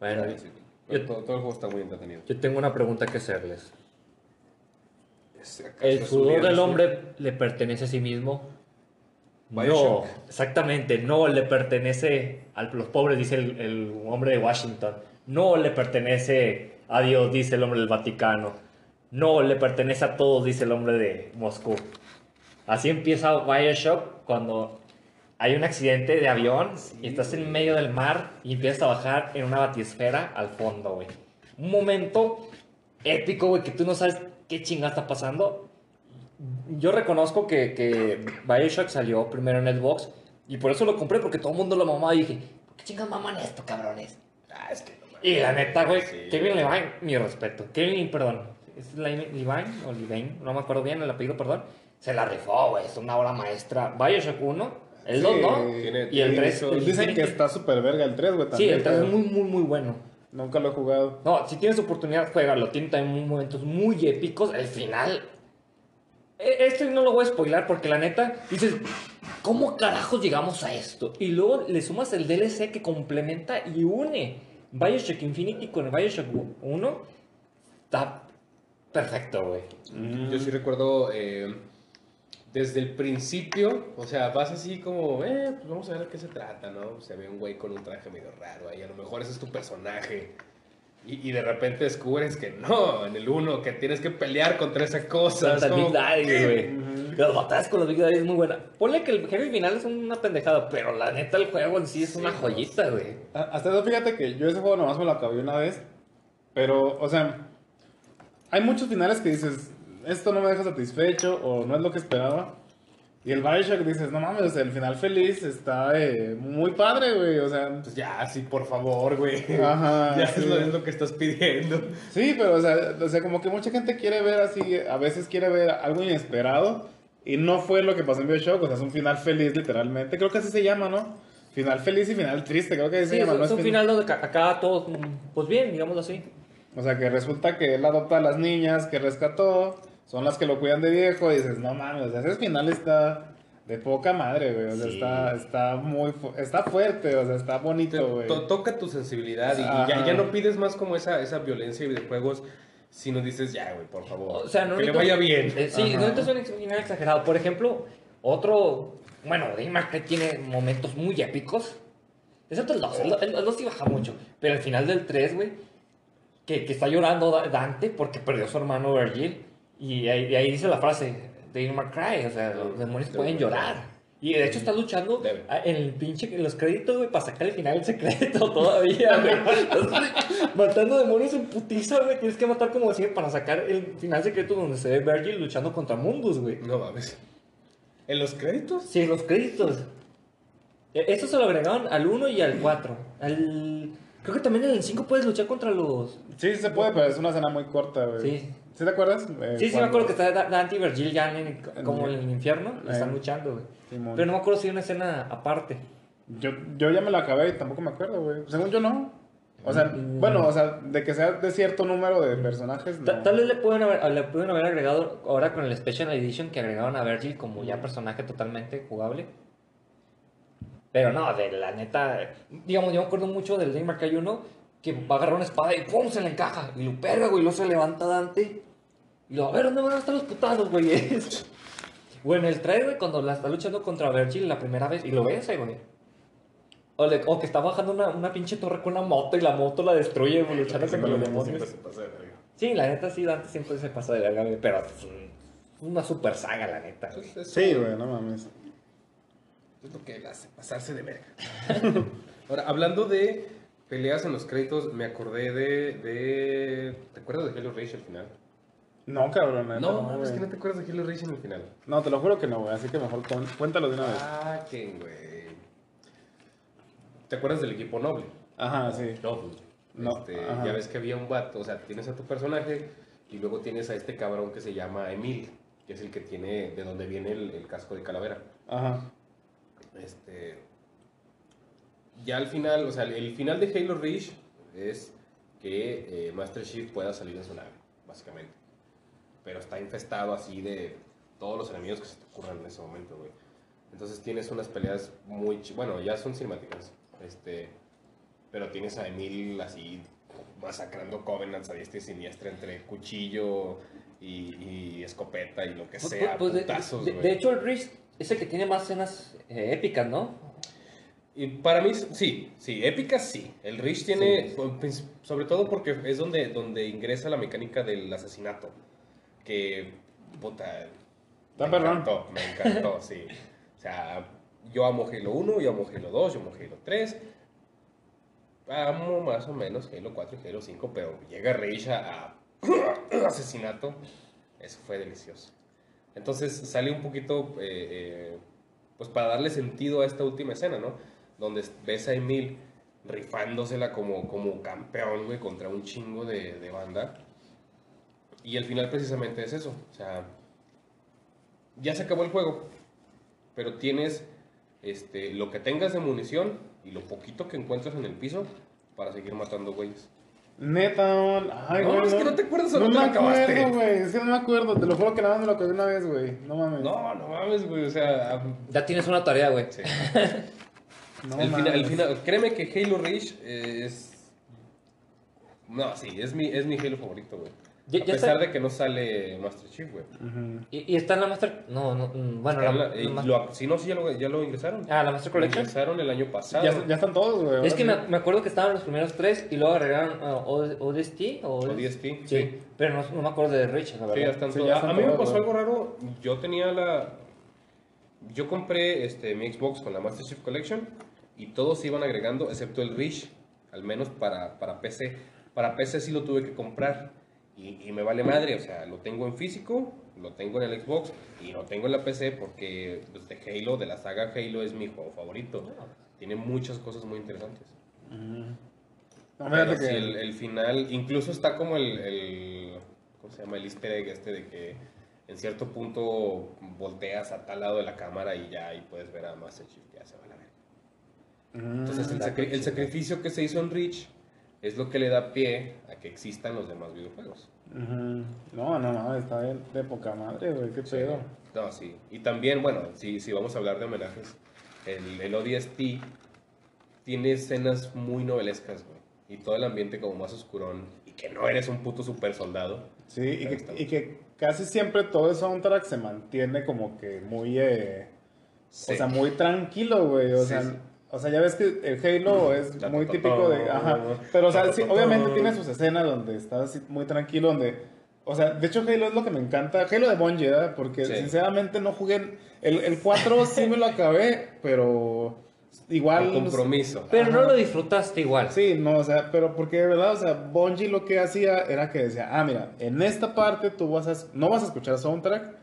Bueno, Sí, sí. Pero todo, todo el juego está muy entretenido. yo tengo una pregunta que hacerles. Es- ¿acaso ¿El sudor del hombre le pertenece a sí mismo? No, exactamente, no le pertenece a los pobres, dice el, el hombre de Washington. No le pertenece a Dios, dice el hombre del Vaticano. No le pertenece a todos, dice el hombre de Moscú. Así empieza Bioshock cuando hay un accidente de avión y estás en medio del mar y empiezas a bajar en una batisfera al fondo, güey. Un momento épico, güey, que tú no sabes qué chingada está pasando. Yo reconozco que, que Bioshock salió primero en Xbox y por eso lo compré, porque todo el mundo lo mamaba y dije, ¿por qué chingas maman esto, cabrones? Ah, es que no mames. Y la neta, güey, Sí. Kevin Levine, mi respeto. Kevin, perdón, ¿es Levine o Levine? No me acuerdo bien el apellido, perdón. Se la rifó, güey, es una obra maestra. Bioshock 1, el 2 Sí, no, tiene- y el tiene 3. esos- el Dicen que está súper verga el 3, güey, Sí, el 3 es muy, muy, muy bueno. Nunca lo he jugado. No, si tienes oportunidad, juégalo. Tiene también momentos muy épicos. El final. e- Este no lo voy a spoilar porque la neta dices, ¿cómo carajos llegamos a esto? Y luego le sumas el DLC que complementa y une Bioshock Infinity con Bioshock 1. Está perfecto, güey. Yo sí recuerdo eh, desde el principio, o sea, vas así como, eh, pues vamos a ver de qué se trata, ¿no? Se ve un güey con un traje medio raro ahí, a lo mejor ese es tu personaje. Y, y de repente descubres que no, en el uno, que tienes que pelear contra esa cosa. Contra como, Big Daddy, güey. Las batallas con los Big Daddy es muy buena. Ponle que el jefe final es una pendejada, pero la neta el juego en sí es Sí, una joyita, güey. Hasta eso, fíjate que yo ese juego nomás me lo acabé una vez. Pero, o sea, hay muchos finales que dices, esto no me deja satisfecho o no es lo que esperaba. Y el Bioshock dices, no mames, o sea, el final feliz está eh, muy padre, güey. O sea, Pues ya, sí, por favor, güey. Ajá, ya sí. es, lo, es lo que estás pidiendo. sí, pero, o sea, o sea, como que mucha gente quiere ver así, a veces quiere ver algo inesperado. Y no fue lo que pasó en Bioshock, o sea, es un final feliz, literalmente. Creo que así se llama, ¿no? Final feliz y final triste, creo que así Sí, se llama. es, ¿no? es un fin- final donde todos, mm, pues bien, digámoslo así. O sea, que resulta que él adopta a las niñas que rescató, son las que lo cuidan de viejo, y dices, no mames, o sea, ese final está de poca madre, güey. O sea, Sí. está, está muy, fu- está fuerte, o sea, está Te- bonito, güey. to- toca tu sensibilidad y, y ya, ya no pides más como esa, esa violencia de videojuegos, sino dices, ya, güey, por favor. O sea, no que le vaya bien. eh, sí, Ajá. no necesitas un final exagerado. Por ejemplo, otro, bueno, Daymark que tiene momentos muy épicos. Excepto el 2, el, el- el 2 sí baja mucho. Pero al final del 3, güey, que, que está llorando Da- Dante porque perdió a su hermano Virgil. Y ahí, dice la frase, Daymark Cry, o sea, los demonios pueden llorar. Y de hecho está luchando Debe. en el pinche, en los créditos, güey, para sacar el final secreto todavía, güey. Matando demonios en putiza, güey. Tienes que matar como decía para sacar el final secreto donde se ve Virgil luchando contra Mundus, güey. No mames. ¿En los créditos? Sí, los créditos. E- Esto se lo agregaron al 1 y al 4. Al... Creo que también en el 5 puedes luchar contra los... Sí, se puede, pero es una escena muy corta, güey. Sí. ¿Sí te acuerdas? Eh, Sí, sí, me acuerdo que está Da- Dante y Virgil ya en el- como en el infierno. Están Eh. luchando, güey. Pero no me acuerdo si hay una escena aparte. Yo, yo ya me la acabé y tampoco me acuerdo, güey. Según yo, no. O sea, Mm. bueno, o sea, de que sea de cierto número de personajes, Ta-. Tal vez le pueden, haber, le pueden haber agregado ahora con el Special Edition que agregaron a Virgil como ya personaje totalmente jugable. Pero no, de la neta, digamos, yo me acuerdo mucho del Dave Mark 1 que va a agarrar una espada y ¡pum! se le encaja. Y lo pega, güey, y luego se levanta Dante. Y lo, a ver, ¿dónde van a estar los putados, güey? o en el 3, güey, cuando la está luchando contra Virgil la primera vez y lo ves ahí, güey. O, le- o que está bajando una, una pinche torre con una moto y la moto la destruye, güey, luchando contra los demonios. Sí, la neta sí, Dante siempre se pasa de verga, güey, pero es un- una super saga, la neta. güey. Sí, güey, no mames. Es lo que hace pasarse de verga. Ahora, hablando de peleas en los créditos, me acordé de. de ¿Te acuerdas de Halo Reach al final? No, cabrón, No, no, mames, güey. que no te acuerdas de Halo Reach en el final. No, te lo juro que no, güey. Así que mejor con- cuéntalo de una vez. Ah, que güey. ¿Te acuerdas del equipo noble? Ajá, sí. Noble. No, Este, ajá. ya ves que había un vato, o sea, tienes a tu personaje y luego tienes a este cabrón que se llama Emil. que es el que tiene, de donde viene el, el casco de calavera. Ajá. Este, ya al final, o sea, el final de Halo Reach es que eh, Master Chief pueda salir en su nave, básicamente. Pero está infestado así de todos los enemigos que se te ocurran en ese momento, güey. Entonces tienes unas peleas muy... Bueno, ya son cinemáticas. Este, pero tienes a Emil así masacrando Covenants a diestra y siniestra entre cuchillo y, y escopeta y lo que Pues, sea. pues, de, putazos, de- hecho, el Rich es el que tiene más escenas eh, épicas, ¿no? Y para mí, sí, sí, épicas sí. El Rich tiene, pues, sobre todo porque es donde, donde ingresa la mecánica del asesinato. Que, puta, Está me encantó, me encantó, sí. O sea, yo amo Halo 1, yo amo Halo 2, yo amo Halo 3. Amo más o menos Halo 4 y Halo 5, pero llega Rage a, a asesinato. Eso fue delicioso. Entonces sale un poquito, eh, eh, pues para darle sentido a esta última escena, ¿no? Donde ves a Emil rifándosela como, como campeón, güey, contra un chingo de, de banda. Y el final precisamente es eso. O sea, ya se acabó el juego, pero tienes este, lo que tengas de munición y lo poquito que encuentras en el piso para seguir matando güeyes. Neta, man. Ay, No, güey, es que no te acuerdas o no no te me acabaste. acuerdo, güey. Es que no me acuerdo. Te lo juro que nada más me lo acabé una vez, güey. No mames. No, no mames, güey, o sea... Ya tienes una tarea, güey. sí. No el, final, el mames. final- créeme que Halo Reach eh, es... No, sí, es mi, es mi Halo favorito, güey. Ya- A ya pesar está- de que no sale Master Chief, güey. Y, y está en la Master. No, no. mm, Bueno, la, lo- si no, sí, ya lo, ya lo ingresaron. Ah, la Master Lo Collection. ingresaron el año pasado. Ya, ya están todos, güey. Es que me, acuerdo que estaban los primeros tres y luego agregaron uh, O- ODST o ODST, Sí, sí. pero no, no me acuerdo de Rich, la verdad. Sí, ya están Sí, todos. ya A- están a mí me todos, pasó algo raro. Yo tenía la. Yo compré este, mi Xbox con la Master Chief Collection y todos se iban agregando, excepto el Reach, al menos para, para PC. Para PC sí lo tuve que comprar y, y me vale madre. O sea, lo tengo en físico, lo tengo en el Xbox y lo tengo en la PC porque pues, de Halo, de la saga Halo, es mi juego favorito. Tiene muchas cosas muy interesantes. No, Pero que- el, el final, incluso está como el, el- ¿cómo se llama? El easter egg este de que en cierto punto volteas a tal lado de la cámara y ya ahí puedes ver a Master Chief, ya se va a la verga. Ujú. Entonces el, sacri- el sacrificio que se hizo en Reach es lo que le da pie a que existan los demás videojuegos. No, no, no, está de, de poca madre, güey, qué pedo. No, sí. Y también, bueno, si, si vamos a hablar de homenajes, el, el ODST tiene escenas muy novelescas, güey. Y todo el ambiente como más oscurón. Y que no eres un puto super soldado. Sí, y que, está. y que casi siempre todo el soundtrack se mantiene como que muy, eh, Sí. o sea, muy tranquilo, güey, o Sí, sea... O sea, ya ves que el Halo es muy típico de... ta. Ajá. Pero, o sea, sí, obviamente tiene sus escenas donde está así muy tranquilo, donde... O sea, de hecho Halo es lo que me encanta. Halo de Bungie, ¿verdad? Porque Sí. sinceramente no jugué... El, el 4 sí me lo acabé, pero igual... Con compromiso. Pero no lo disfrutaste igual. Sí, no, o sea, pero porque de verdad, o sea, Bungie lo que hacía era que decía, ah, mira, en esta parte tú vas a, no vas a escuchar soundtrack,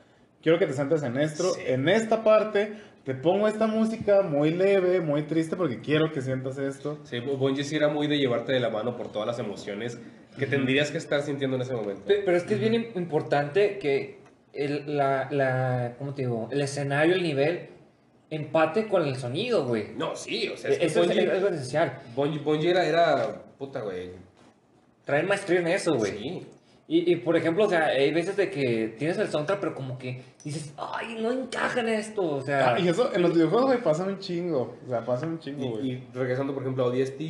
quiero que te sientes en esto, Sí. en esta parte te pongo esta música muy leve, muy triste porque quiero que sientas esto. Sí, Bungie sí era muy de llevarte de la mano por todas las emociones que tendrías que estar sintiendo en ese momento. Pe- Pero es que es bien im- importante que el, la, la, ¿cómo te digo? El escenario, el nivel, empate con el sonido, güey. No, sí, o sea, es que Eso es algo esencial. Bungie, Bungie era, era, puta, güey. Traer maestría en eso, güey. Sí. Y, y, por ejemplo, o sea, hay veces de que tienes el soundtrack, pero como que dices, ay, no encaja en esto, o sea... Ah, y eso en los videojuegos, güey, pasa un chingo, o sea, pasa un chingo, Y, güey. y regresando, por ejemplo, a ODST,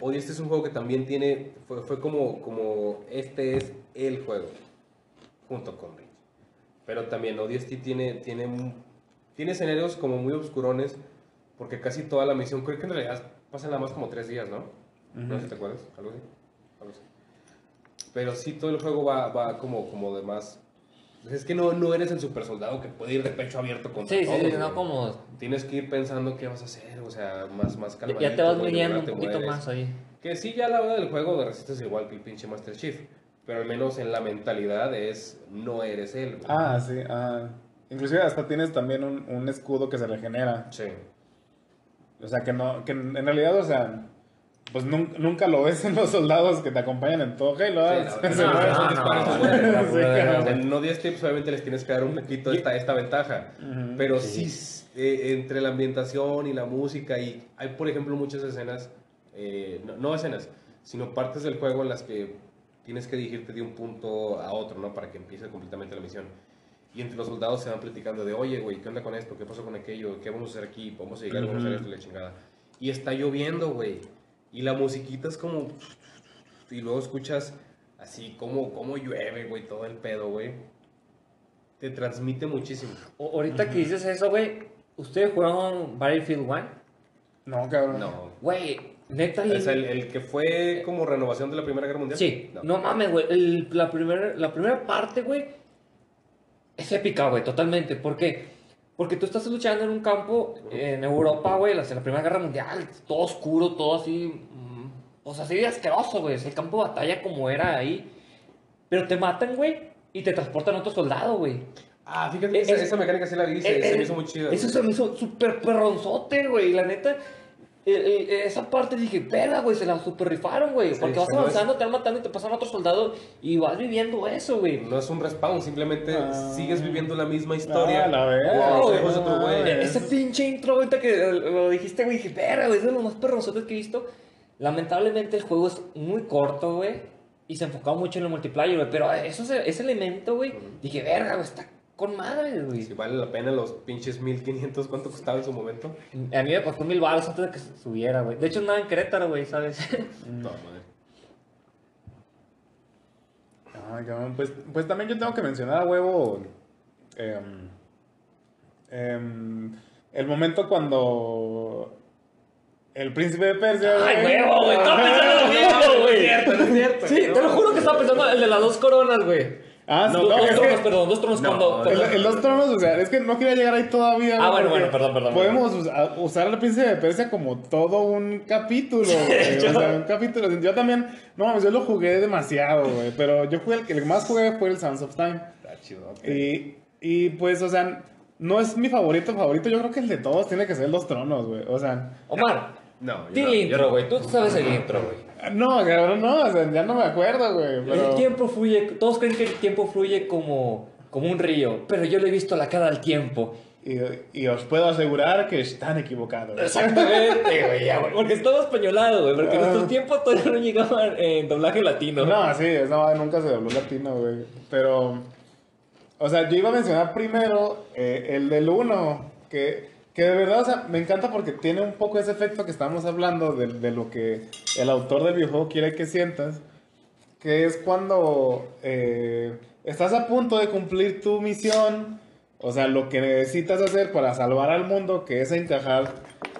ODST es un juego que también tiene, fue, fue como, como, este es el juego, junto con Reach. Pero también ODST tiene, tiene, tiene escenarios como muy oscurones, porque casi toda la misión, creo que en realidad pasan nada más como tres días, ¿no? No sé si te acuerdas, algo así. algo así. Pero sí, todo el juego va, va como, como de más... Es que no, no eres el super soldado que puede ir de pecho abierto contra Sí, sí, todos, sí, no como... Tienes que ir pensando qué vas a hacer, o sea, más, más Ya, calmadito. ya te vas midiendo un poquito mueres. más ahí. Que sí, ya la hora del juego de resistes igual que el pinche Master Chief. Pero al menos en la mentalidad es, no eres él. güey. Ah, sí, ah. Inclusive hasta tienes también un, un escudo que se regenera. Sí. O sea, que no, que en realidad, o sea, pues nun- nunca lo ves en los soldados que te acompañan en todo Halo. Sí, no, Se no, mueven. no, no, disparos no, son buenos. no, Sí, no, cabrón. O sea, en no 10 tips obviamente les tienes que dar un poquito esta, esta ventaja. Pero sí, eh, entre la ambientación y la música y hay, por ejemplo, muchas escenas, eh, no, no escenas, sino partes del juego en las que tienes que dirigirte de un punto a otro, ¿no? Para que empiece completamente la misión. Y entre los soldados se van platicando de, oye, güey, ¿qué onda con esto? ¿Qué pasó con aquello? ¿Qué vamos a hacer aquí? ¿Vamos a llegar? ¿Vamos a hacer esto? La chingada. Y está lloviendo, güey. Y la musiquita es como... Y luego escuchas así como, como llueve, güey, todo el pedo, güey. Te transmite muchísimo. O- ahorita que dices eso, güey, ¿ustedes jugaron Battlefield 1? No, cabrón. No. Güey, neta. Es el, el que fue como renovación de la Primera Guerra Mundial. Sí, No. no, mames, güey. La primera, la primera parte, güey, es épica, güey, totalmente. ¿Por qué? Porque tú estás luchando en un campo en Europa, güey, en la Primera Guerra Mundial, todo oscuro, todo así, mm, pues así de asqueroso, güey. Es el campo de batalla como era ahí. Pero te matan, güey, y te transportan a otro soldado, güey. Ah, fíjate, que esa, es- esa mecánica sí la vi, se, se me hizo muy chida. Eso se me hizo súper perronzote, güey. La neta, esa parte dije, verga, güey, se la super rifaron, güey. Sí, porque vas no avanzando, te van matando y te pasan a otro soldado y vas viviendo eso, güey. No es un respawn, simplemente Ah. sigues viviendo la misma historia. Ah, la Ah, güey. eh. Ese pinche intro, ahorita que lo dijiste, güey, dije, verga, güey, es de los más perronzotes que he visto. Lamentablemente el juego es muy corto, güey. Y se enfocaba mucho en el multiplayer, güey. Pero eso, ese, ese elemento, güey, dije, verga, güey, está con madre, güey. Si vale la pena los pinches 1500, ¿cuánto costaba en su momento? A mí me costó mil baros antes de que subiera, güey. De hecho, andaba en Querétaro, güey, ¿sabes? No, madre. Ay, cabrón, Pues, pues también yo tengo que mencionar a huevo em, em, el momento cuando el príncipe de Persia. Ay, huevo, güey, estaba pensando lo mismo, güey. No es cierto, no es cierto. Sí, te lo juro que estaba pensando el de las dos coronas, güey. Ah, sí, No, no, dos tronos, que perdón, dos tronos No, cuando... el, el Dos Tronos, o sea, es que no quería llegar ahí todavía. Ah, bueno, bueno, perdón, perdón, Podemos usa- usar al príncipe de Persia como todo un capítulo, güey. O sea, un capítulo. Yo también, no mames, yo lo jugué demasiado, güey. Pero yo jugué, el que el que más jugué fue el Sands of Time. Está chido. ok. Y, y pues, o sea, no es mi favorito favorito. Yo creo que el de todos tiene que ser el Dos Tronos, güey. O sea, Omar, No, yo no, el yo intro, no. güey. Tú sabes el intro, güey. No, cabrón, no, o sea, ya no me acuerdo, güey. Pero... El tiempo fluye... Todos creen que el tiempo fluye como, como un río. Pero yo le he visto la cara al tiempo. Y, y os puedo asegurar que están equivocados. Exactamente, güey. ya, güey, Porque estaba españolado, güey. Porque Ah. nuestros tiempos todavía no llegaban en doblaje latino. No, sí, esa madre nunca se dobló latino, güey. Pero, o sea, yo iba a mencionar primero eh, el del 1, que, que de verdad, o sea, me encanta porque tiene un poco ese efecto que estamos hablando de, de lo que el autor del videojuego quiere que sientas, que es cuando eh, estás a punto de cumplir tu misión, o sea, lo que necesitas hacer para salvar al mundo, que es encajar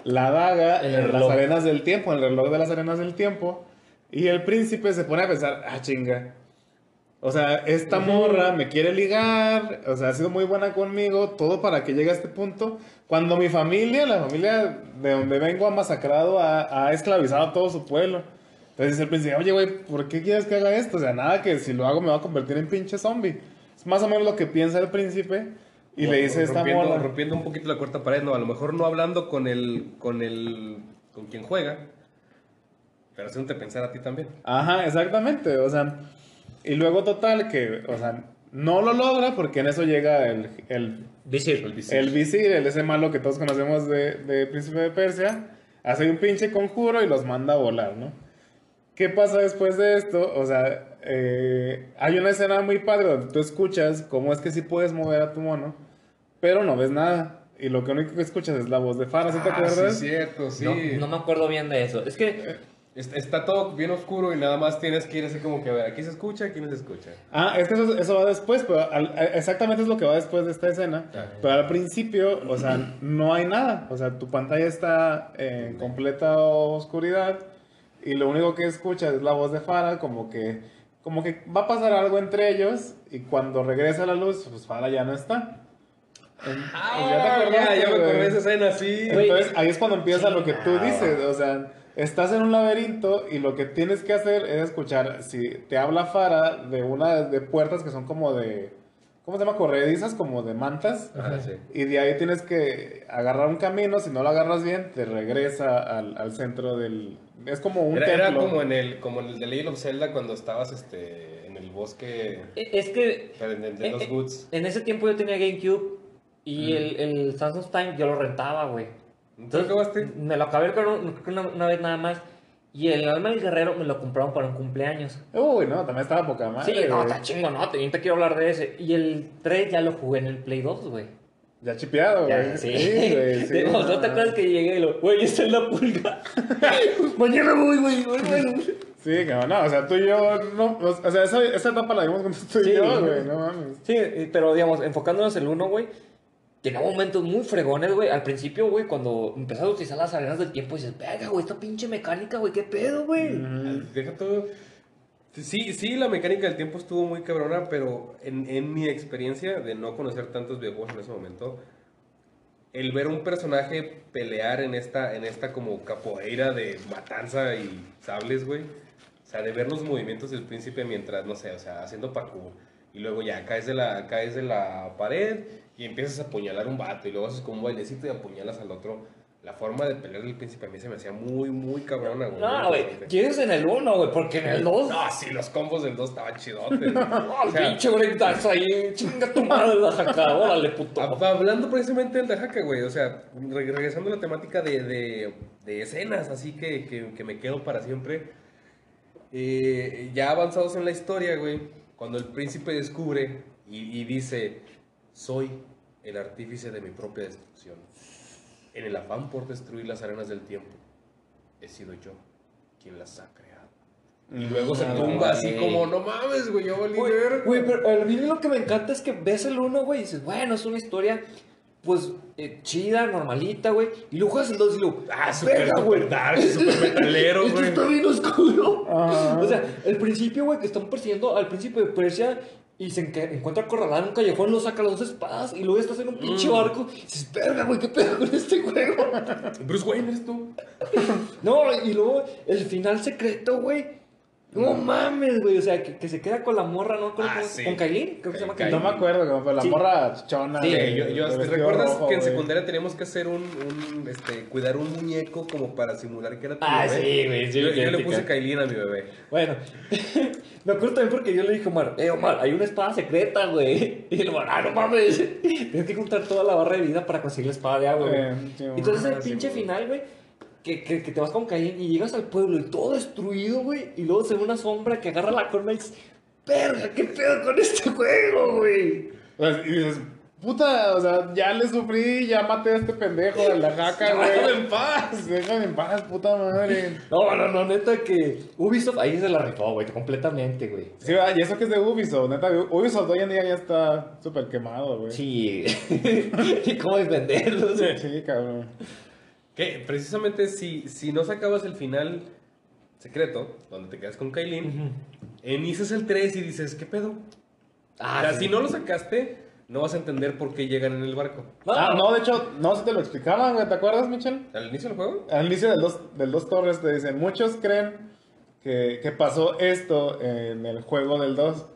la daga El en las arenas del tiempo, en el reloj de las arenas del tiempo. Y el príncipe se pone a pensar, ah, chinga. O sea, esta morra me quiere ligar, o sea, ha sido muy buena conmigo, todo para que llegue a este punto. Cuando mi familia, la familia de donde vengo, ha masacrado, ha, ha esclavizado a todo su pueblo. Entonces el príncipe, oye, güey, ¿por qué quieres que haga esto? O sea, nada que si lo hago me va a convertir en pinche zombie. Es más o menos lo que piensa el príncipe. Y le dice esta morra. rompiendo un poquito la cuarta pared, no, a lo mejor no hablando con el, con el, con quien juega, pero haciéndote pensar a ti también. Ajá, exactamente. O sea, y luego total que, o sea, no lo logra porque en eso llega el, el, Visir. El visir. el visir, el ese malo que todos conocemos de, de Príncipe de Persia, hace un pinche conjuro y los manda a volar, ¿no? ¿Qué pasa después de esto? O sea, eh, hay una escena muy padre donde tú escuchas cómo es que sí puedes mover a tu mono, pero no ves nada. Y lo que único que escuchas es la voz de Farah, ¿sí te Ah, acuerdas? sí, cierto, sí. No, no me acuerdo bien de eso. Es que Est- Está todo bien oscuro y nada más tienes que ir así como que a ver, aquí se escucha, aquí no se escucha. Ah, es que eso, eso va después, pero al- a- exactamente es lo que va después de esta escena. Ah. Pero al principio, o sea, no hay nada. O sea, tu pantalla está en completa oscuridad y lo único que escuchas es la voz de Farah, como que, como que va a pasar algo entre ellos y cuando regresa la luz, pues Farah ya no está. En- Ah, te ya, acordaste, ya me acordé de esa escena, sí. Güey, Entonces ahí es cuando empieza lo que tú dices, o sea, estás en un laberinto y lo que tienes que hacer es escuchar, si te habla Fara de una de puertas que son como de, ¿cómo se llama? Corredizas como de mantas. Ajá, sí. Y de ahí tienes que agarrar un camino, si no lo agarras bien, te regresa al, al centro del... Es como un Era, templo. era como en el como en el de Legend of Zelda cuando estabas este en el bosque E- Es que en los eh, Woods. en ese tiempo yo tenía GameCube y el, el of Time yo lo rentaba, güey. ¿Tú acabaste? Me lo acabé que una, una vez nada más. Y el alma del guerrero me lo compraron para un cumpleaños. Uy, no, también estaba poca madre. sí, no, está chingo, no, te, te quiero hablar de ese. Y el 3 ya lo jugué en el Play 2, güey. Ya chipeado, güey. sí. güey. Sí, ¿No, ¿no te acuerdas que llegué y lo, güey, está en la pulga? Mañana voy, güey, bueno. Sí, cabrón, no, o sea, tú y yo, no, o sea, esa, esa etapa la vimos con tú y Sí. yo, güey, no mames. Sí, pero digamos, enfocándonos en el 1, güey, tenía momentos muy fregones, güey. Al principio, güey, cuando empezás a utilizar las arenas del tiempo, dices, verga, güey, esta pinche mecánica, güey, qué pedo, güey. Deja todo. Sí, sí, la mecánica del tiempo estuvo muy cabrona, pero en, en mi experiencia de no conocer tantos videojuegos en ese momento, el ver un personaje pelear en esta, en esta como capoeira de matanza y sables, güey. O sea, de ver los movimientos del príncipe mientras, no sé, o sea, haciendo parkour. Y luego ya caes de la, caes de la pared y empiezas a apuñalar un vato y luego haces como un bailecito y apuñalas al otro. La forma de pelear del príncipe a mí se me hacía muy, muy cabrona, güey. No, güey, quieres en el 1, güey, porque en el 2... No, sí, los combos del 2 estaban chidotes. No, el O sea, pinche breakdance ahí, chinga tu madre la jaca, órale, puto. hab- hablando precisamente del de Haka, güey, o sea, re- regresando a la temática de, de, de escenas, así que, que, que me quedo para siempre. Eh, ya avanzados en la historia, güey, cuando el príncipe descubre y, y dice, soy el artífice de mi propia destrucción. En el afán por destruir las arenas del tiempo, he sido yo quien las ha creado. Y luego se Ah, tumba así como, no mames, güey, yo valí Güey, verga". güey, pero a mí lo que me encanta es que ves el 1, güey, y dices, bueno, es una historia, pues, eh, chida, normalita, güey. Y luego juegas el 2 y luego, Ah, verga, súper güey. dark, súper metalero, Esto güey. está bien oscuro. Ajá. O sea, el principio, güey, que están persiguiendo al príncipe de Persia y se encuentra acorralado en un callejón, lo saca las dos espadas y luego estás en un pinche Mm. barco y dices, verga, güey, ¿qué pedo con este juego? Bruce Wayne eres tú. No, y luego el final secreto, güey. No mames, güey. O sea, que, que se queda con la morra, ¿no? Con, Ah, con, sí. con Kailin, creo que se llama Kailin. No me acuerdo, como, pero la Sí. morra chichona. Sí, de- yo, yo- de ¿te recuerdas rojo, que en secundaria teníamos que hacer un, un, este, cuidar un muñeco como para simular que era tu Ah, bebé? sí, güey, sí, Yo, yo le puse Kailin a mi bebé. Bueno, me acuerdo también porque yo le dije a Omar, eh, Omar, hay una espada secreta, güey. Y el Omar, ah, no mames. Tienes que juntar toda la barra de vida para conseguir la espada de agua, güey. Sí, Entonces el pinche final, güey, que, que, que te vas con Caín y llegas al pueblo y todo destruido, güey. Y luego se ve una sombra que agarra la corona y dices, verga, ¿qué pedo con este juego, güey? Y dices, puta, o sea, ya le sufrí, ya maté a este pendejo de la jaca, güey. Déjame en paz. Déjame en paz, puta madre. No, no, no, neta que Ubisoft ahí se la rifó, güey, completamente, güey. Sí, ¿verdad? y eso que es de Ubisoft, neta, Ubisoft hoy en día ya está súper quemado, güey. Sí, y cómo defenderlos, güey. Sí, cabrón. Que precisamente si, si no sacabas el final secreto, donde te quedas con Kailin, inicias el 3 y dices, ¿qué pedo? Ah, o sea, sí. si no lo sacaste, no vas a entender por qué llegan en el barco. Ah, no, de hecho, no se te lo explicaban, güey, ¿te acuerdas, Michel? ¿Al inicio del juego? Al inicio del dos, del dos Torres te dicen, muchos creen que, que pasó esto en el juego del 2.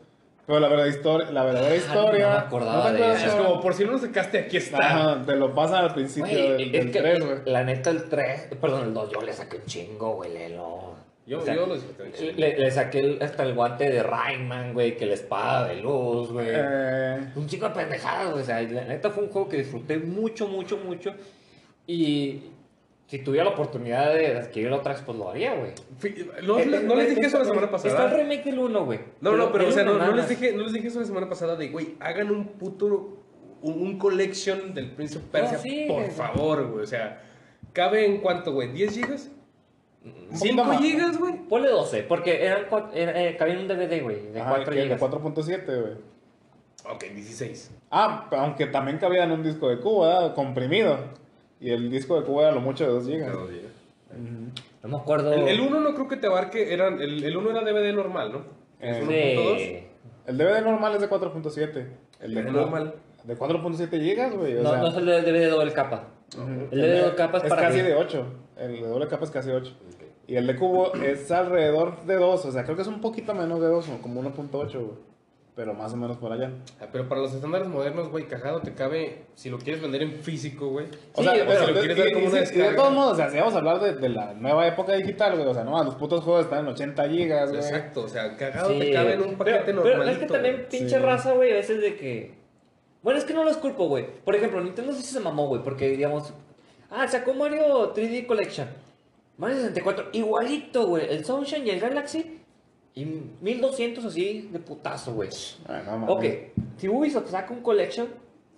Pero la verdadera historia, la verdadera historia. no me acordaba te de eso. Es como, por si no lo sacaste, aquí está. Ajá, te lo pasan al principio Güey, del, es del que 3, güey. la neta el 3, perdón, el 2, yo le saqué un chingo, güey, lelo. Yo, O sea, yo lo disfruté. un chingo. Le, le saqué el- hasta el guante de Rayman, güey, que la espada de luz, güey. Eh, Un chingo de pendejadas, güey. O sea, la neta fue un juego que disfruté mucho, mucho, mucho. Y si tuviera la oportunidad de adquirir otra vez, pues lo haría, güey. No, le- no les dije eso la semana Está el pasada. remake del 1, güey. No, no, pero o sea, no, no les dije, no les dije eso la semana pasada de, güey, hagan un puto, un, un collection del Prince of Persia, No, sí, por favor, güey. O sea, ¿cabe en cuánto, güey? ¿10 gigas? poquito ¿5 más. gigas, güey? Ponle 12, porque eran, era- eh, cabía en un DVD, güey, de ajá, 4 que de GB. 4.7, güey. Ok, 16. Ah, aunque también cabía en un disco de cubo, ¿verdad? comprimido. Y el disco de cubo era lo mucho de 2 gigas. No me acuerdo. El, el 1 no creo que te abarque, eran, el, el 1 era DVD normal, ¿no? Es Eh, 1.2. Sí. El DVD normal es de 4.7. El de normal. De 4.7 gigas, güey. No, sea, no es el DVD de doble capa. ujú. El de doble capa es, es para casi que- de 8. El de doble capa es casi 8. Y el de cubo es alrededor de 2. O sea, creo que es un poquito menos de 2, como 1.8, güey. Pero más o menos por allá. Ah, Pero para los estándares modernos, güey, cagado te cabe, si lo quieres vender en físico, güey. O Sí, sea, pero si lo de- quieres dar como y- una y de todos modos, o sea, si vamos a hablar de, de la nueva época digital, güey, o sea, no, los putos juegos están en 80 gigas, güey. Exacto, o sea, cagado Sí, te cabe en un paquete pero, normalito. Pero es que también pinche Sí. raza, güey, a veces de que... Bueno, es que no los culpo, güey. Por ejemplo, Nintendo sí se mamó, güey, porque digamos... Ah, sacó Mario 3D Collection. Mario 64, igualito, güey. El Sunshine y el Galaxy. Y 1200 así de putazo, güey. Ay, no. Ok, si Ubisoft saca un Collection...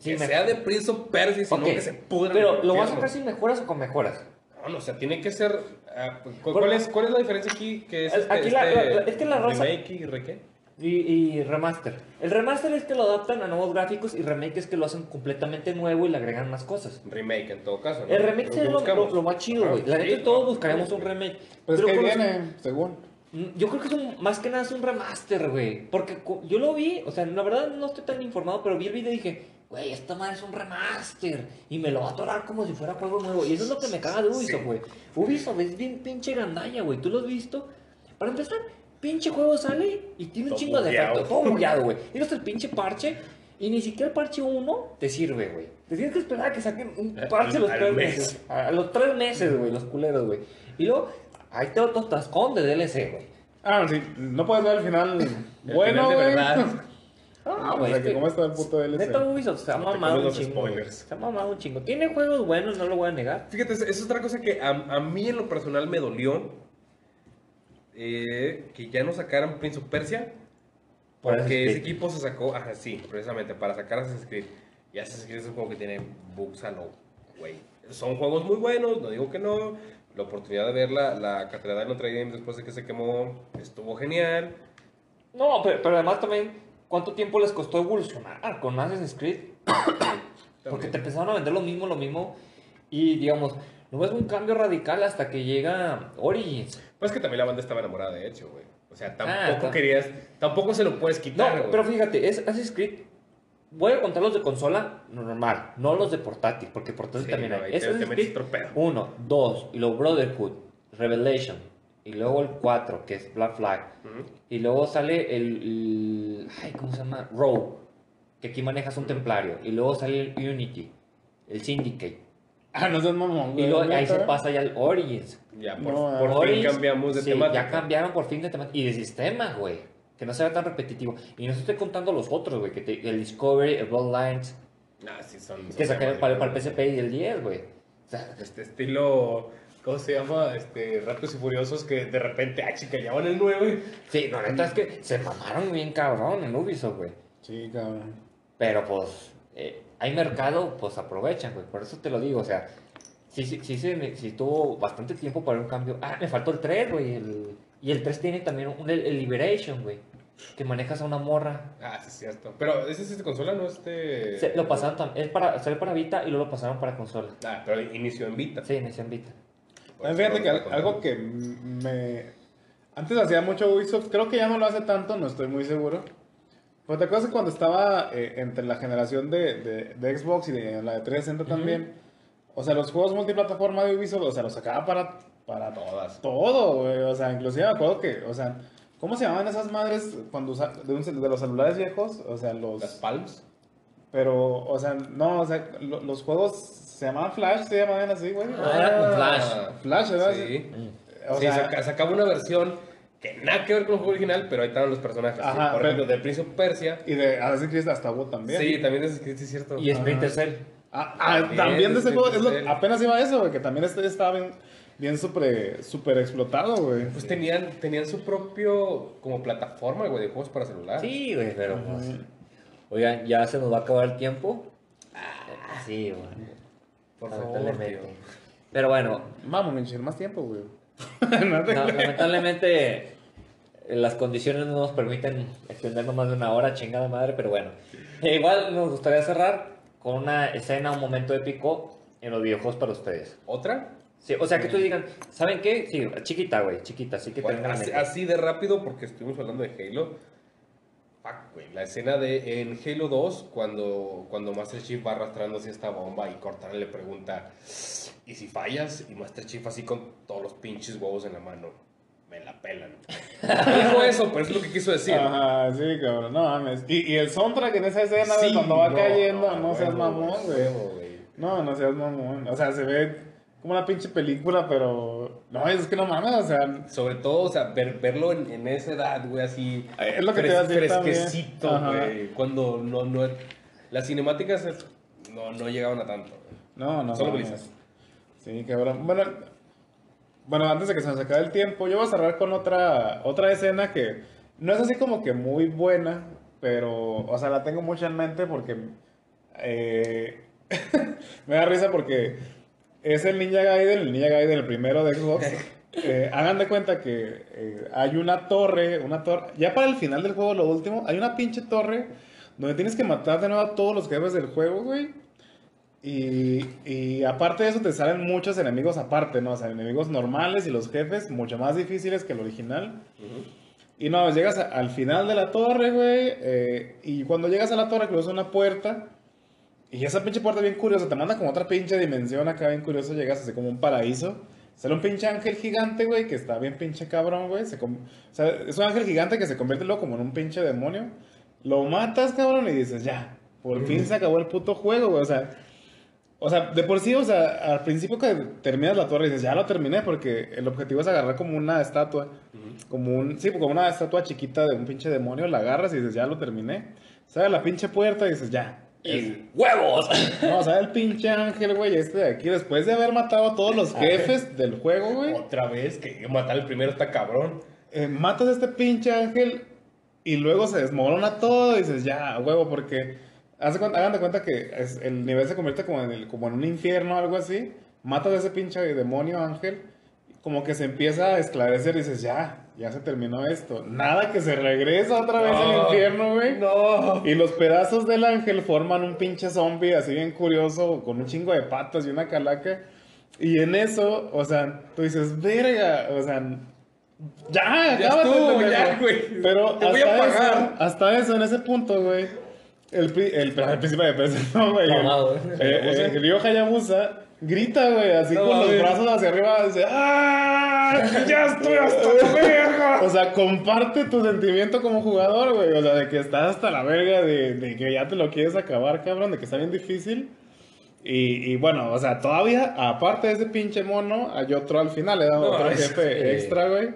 que me- sea de Prince of Persia, sino que se pudra. en Pero, ¿lo vas a sacar sin mejoras o con mejoras? No, no, o sea, tiene que ser. ah, ¿cu- Por- ¿cuál, es, ¿Cuál es la diferencia aquí? Que es Aquí este, la- este la- la- es que la raza- Remake y re qué? Y, y remaster. El remaster es que lo adaptan a nuevos gráficos y remake es que lo hacen completamente nuevo y le agregan más cosas. Remake en todo caso. ¿no? El remake es lo, buscamos. lo- lo más chido, güey. La sí, neta, todos buscaremos un remake. Pues Pero que con los- viene, según. Yo creo que es un, más que nada es un remaster, güey. Porque yo lo vi, o sea, la verdad no estoy tan informado, pero vi el video y dije, güey, esta madre es un remaster. Y me lo va a atorar como si fuera juego nuevo. Y eso es lo que me caga de Ubisoft, Sí. güey. Ubisoft es bien pinche gandalla, güey. ¿Tú lo has visto? Para empezar, pinche juego sale y tiene un chingo de efectos. Todo bugueado, güey. Tienes el pinche parche y ni siquiera el parche 1 te sirve, güey. Te tienes que esperar a que saquen un parche a los tres mes. meses. A los tres meses, güey, los culeros, güey. Y luego, ahí te otro tascón de DLC, güey. Ah, sí, no puedes ver el final El bueno, final de güey. verdad. Ah, o güey. sea, es que que- cómo está el puto DLC. Neta Ubisoft se ha mamado un chingo. spoilers. Se ha mamado un chingo. Tiene juegos buenos, no lo voy a negar. Fíjate, esa es otra cosa que a, a mí en lo personal me dolió. eh, que ya no sacaran Prince of Persia. Por Porque ese equipo se sacó, ajá, sí, precisamente, para sacar Assassin's Creed. Y Assassin's Creed es un juego que tiene bugs a lo, güey. Son juegos muy buenos, no digo que no. La oportunidad de ver la, la catedral de Notre Dame después de que se quemó estuvo genial. No, pero, pero además también, ¿cuánto tiempo les costó evolucionar con Assassin's Creed? Porque te empezaron a vender lo mismo, lo mismo. Y digamos, no ves un cambio radical hasta que llega Origins. Pues que también la banda estaba enamorada de hecho, güey. O sea, tampoco Ah, querías, tampoco se lo puedes No, quitar, güey. pero fíjate, es Assassin's Creed. Voy a contar los de consola normal, no los de portátil, porque portátil Sí, también no, hay. te- Assassin's Creed otro pedo. 1, 2, y luego Brotherhood, Revelation, y luego el 4, que es Black Flag. Y luego sale el, el- Ay, ¿cómo se llama? Rogue, que aquí manejas un templario. Y luego sale el Unity, el Syndicate. Ah, no seas mamón, Y güey. luego ahí se pasa ya el Origins. Ya, por, No, por fin Origins, cambiamos de sí, temática. Ya cambiaron por fin de temática. Y de sistema, güey. Que no sea tan repetitivo. Y no estoy contando los otros, güey. Que te- el Discovery, el Bloodlines. Ah, sí, son. son Que sacaron para, para el. PSP y el 10, güey. O sea, Este estilo. ¿Cómo se llama? Este, Rápidos y Furiosos que de repente, ah, chica, ya van el 9. sí, no, neta es que se mamaron bien cabrón en Ubisoft, güey. Sí, cabrón. Pero pues, eh, hay mercado, pues aprovechan, güey. Por eso te lo digo, o sea, sí, sí, sí, sí, me- sí tuvo bastante tiempo para un cambio. Ah, me faltó el 3, güey. el- y el 3 tiene también un, el, el Liberation, güey. Que manejas a una morra. Ah, sí, es cierto. Pero ese es este consola, no este. Se- lo pasaron también, es para, salió para Vita y luego lo pasaron para consola. Ah, pero inició en Vita. Sí, inició en Vita. Eso fíjate que algo que me... Antes hacía mucho Ubisoft, creo que ya no lo hace tanto, no estoy muy seguro. Pero te acuerdas que cuando estaba eh, entre la generación de, de, de Xbox y de la de 360 también, o sea, los juegos multiplataforma de Ubisoft, o sea, los sacaba para, para Todas. todo, güey. O sea, inclusive me acuerdo que, o sea, ¿cómo se llamaban esas madres cuando usa- de, un cel- de los celulares viejos? O sea, los... Las Palms. Pero, o sea, no, o sea, lo- los juegos se llamaban Flash, se llamaban así, güey. Ah, era con Flash. Flash, ¿verdad? Sí. O sí, sea, saca- sacaba una versión que nada que ver con el juego original, pero ahí estaban los personajes. sí. Ajá, Por pero- ejemplo, de Prince of Persia. Y de Assassin's Creed hasta hubo también. Sí, también es sí, es cierto. Y Splinter. Cell. Ah, ah, También, también de ese sí, juego, sí, es lo- sí. apenas iba a eso, güey, que también este estaba bien, bien super, super explotado, güey. Pues tenían, tenían su propio como plataforma, güey, de juegos para celular. Sí, güey, pero pues. Oigan, ya se nos va a acabar el tiempo. Ah, sí, güey. Por favor, Lamentablemente. tío. Pero bueno, Vamos, Minchir, más tiempo, güey. no, lamentablemente eh, las condiciones no nos permiten extendernos más de una hora, chingada madre, pero bueno. Eh, igual nos gustaría cerrar con una escena, un momento épico en los videojuegos para ustedes. ¿Otra? Sí, o sea, que tú digan, ¿saben qué? Sí, chiquita, güey, chiquita, así que Bueno, tengan en así, de rápido, porque estuvimos hablando de Halo. Fuck, güey. La escena de en Halo 2, cuando, cuando Master Chief va arrastrando así esta bomba y Cortana le pregunta: ¿Y si fallas? Y Master Chief, así con todos los pinches huevos en la mano, me la pelan. Dijo eso, pero es lo que quiso decir. Ajá, sí, cabrón, no mames. Y, y el soundtrack en esa escena de Sí, cuando va no, cayendo, no, no, seas huevo, mamón, güey. No, no seas mamón. O sea, se ve como una pinche película, pero. No, es que no mames, o sea. Sobre todo, o sea, ver- verlo en, en esa edad, güey, así. Es lo que te a decir también. Fresquecito, Ajá. güey. Cuando no, no. Las cinemáticas no, no llegaban a tanto. güey. No, no. Solo brisas. Sí, cabrón. Bueno, bueno, antes de que se nos acabe el tiempo, yo voy a cerrar con otra, otra escena que no es así como que muy buena, pero, o sea, la tengo mucho en mente porque eh, me da risa porque es el Ninja Gaiden, el Ninja Gaiden, el primero de Xbox. Eh, hagan de cuenta que eh, hay una torre, una torre, ya para el final del juego, lo último, hay una pinche torre donde tienes que matar de nuevo a todos los jefes del juego, güey. Y, y aparte de eso te salen muchos enemigos aparte, ¿no? O sea, enemigos normales y los jefes mucho más difíciles que el original. Y no, llegas a- al final de la torre, güey. eh, y cuando llegas a la torre cruzas una puerta. Y esa pinche puerta bien curiosa, te manda como otra pinche dimensión acá bien curioso. Llegas así como un paraíso. Sale un pinche ángel gigante, güey, que está bien pinche cabrón, güey. Se com- o sea, es un ángel gigante que se convierte luego como en un pinche demonio. Lo matas, cabrón, y dices, ya, por fin se acabó el puto juego, güey. O sea, o sea, de por sí, o sea, al principio que terminas la torre dices, ya lo terminé, porque el objetivo es agarrar como una estatua, como un, sí, como una estatua chiquita de un pinche demonio, la agarras y dices, ya lo terminé. Sale la pinche puerta y dices, ya. Y huevos. No, sale el pinche ángel, güey, este de aquí, después de haber matado a todos los jefes del juego, güey. Otra vez, que matar el primero está cabrón. eh, matas a este pinche ángel y luego se desmorona todo y dices, ya, huevo, porque hace cuenta- hagan de cuenta que es- el nivel se convierte como en, el- como en un infierno o algo así. Matas a ese pinche demonio ángel, como que se empieza a esclarecer y dices, ya, ya se terminó esto. Nada que se regresa otra vez al No. infierno, güey. No. Y los pedazos del ángel forman un pinche zombie así bien curioso, con un chingo de patas y una calaca. Y en eso, o sea, tú dices, verga, o sea, ya, Ya estuvo, pendejo". ya, güey. Pero Te voy a hasta pagar. Eso, hasta eso, en ese punto, güey, el, el, el príncipe de peso, no, güey. el- Mamado, ¿eh? eh, eh, el Hayabusa grita, güey, así No con los brazos hacia arriba, dice, ¡ah! ¡Ya estoy hasta la verga! O sea, comparte tu sentimiento como jugador, güey. O sea, de que estás hasta la verga, de, de que ya te lo quieres acabar, cabrón, de que está bien difícil. Y, y bueno, o sea, todavía, aparte de ese pinche mono, hay otro al final, le da No, otro jefe que- extra, güey.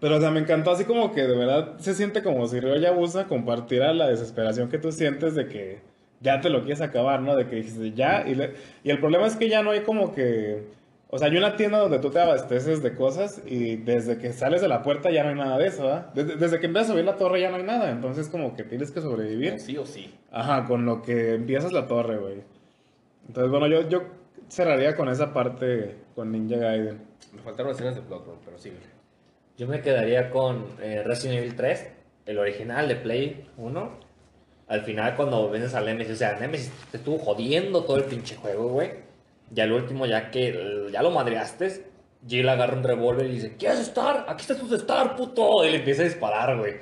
Pero, o sea, me encantó así como que de verdad se siente como si Ryo Yabusa compartiera la desesperación que tú sientes de que ya te lo quieres acabar, ¿no? De que dijiste ya. Y, le- y el problema es que ya no hay como que. O sea, hay una tienda donde tú te abasteces de cosas y desde que sales de la puerta ya no hay nada de eso, ¿verdad? Desde, desde que empiezas a subir la torre ya no hay nada. Entonces, como que tienes que sobrevivir. Sí o sí. Ajá, con lo que empiezas la torre, güey. Entonces, bueno, yo, yo cerraría con esa parte con Ninja Gaiden. Me faltaron escenas de Bloodborne, pero sí. Yo me quedaría con eh, Resident Evil 3, el original de Play 1. Al final, cuando vences a Nemesis, o sea, Nemesis te estuvo jodiendo todo el pinche juego, güey. Y al último, ya que ya lo madreaste, Jill agarra un revólver y dice: ¿Quieres estar? Aquí está tu estar, puto. Y le empieza a disparar, güey.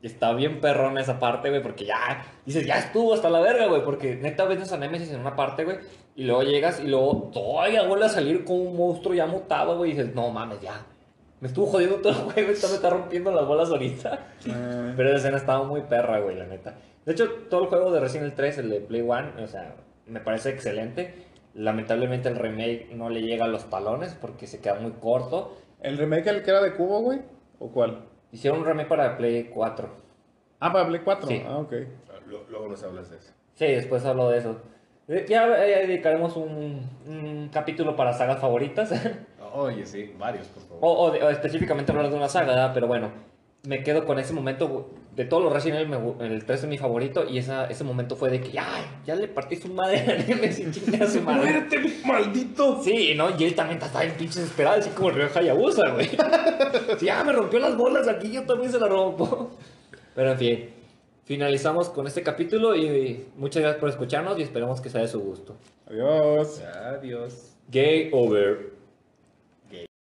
Está bien perrón esa parte, güey, porque ya dices, ya estuvo hasta la verga, güey. Porque neta vences a Nemesis en una parte, güey. Y luego llegas y luego todavía vuelve a salir con un monstruo ya mutado, güey. Y dices, no mames, ya. Me estuvo jodiendo todo el juego, esto me está rompiendo las bolas ahorita. Eh, Pero esa escena estaba muy perra, güey, la neta. De hecho, todo el juego de Resident Evil 3, el de Play One, o sea, me parece excelente. Lamentablemente el remake no le llega a los talones porque se queda muy corto. ¿El remake el que era de cubo, güey? ¿O cuál? Hicieron un remake para Play 4. Ah, para Play 4. Sí. Ah, ok. Luego, nos hablas de eso. Sí, después hablo de eso. Ya eh, dedicaremos un, un capítulo para sagas favoritas. Oye, sí, varios, por favor. o, o de- o específicamente hablar de una saga, ¿verdad? pero bueno, me quedo con ese momento. De todos los Resident Evil, el 3 es mi favorito. Y esa, ese momento fue de que, ¡ay! Ya le partí su madre a Nemesis, chinga su madre. ¡Muérete, maldito! Sí, ¿no? Y él también está bien pinche desesperado, así como el Ryo Hayabusa, güey. Sí, ah, me rompió las bolas aquí, yo también se las rompo. Pero en fin, finalizamos con este capítulo y muchas gracias por escucharnos y esperemos que sea de su gusto. Adiós. Adiós. Gay over.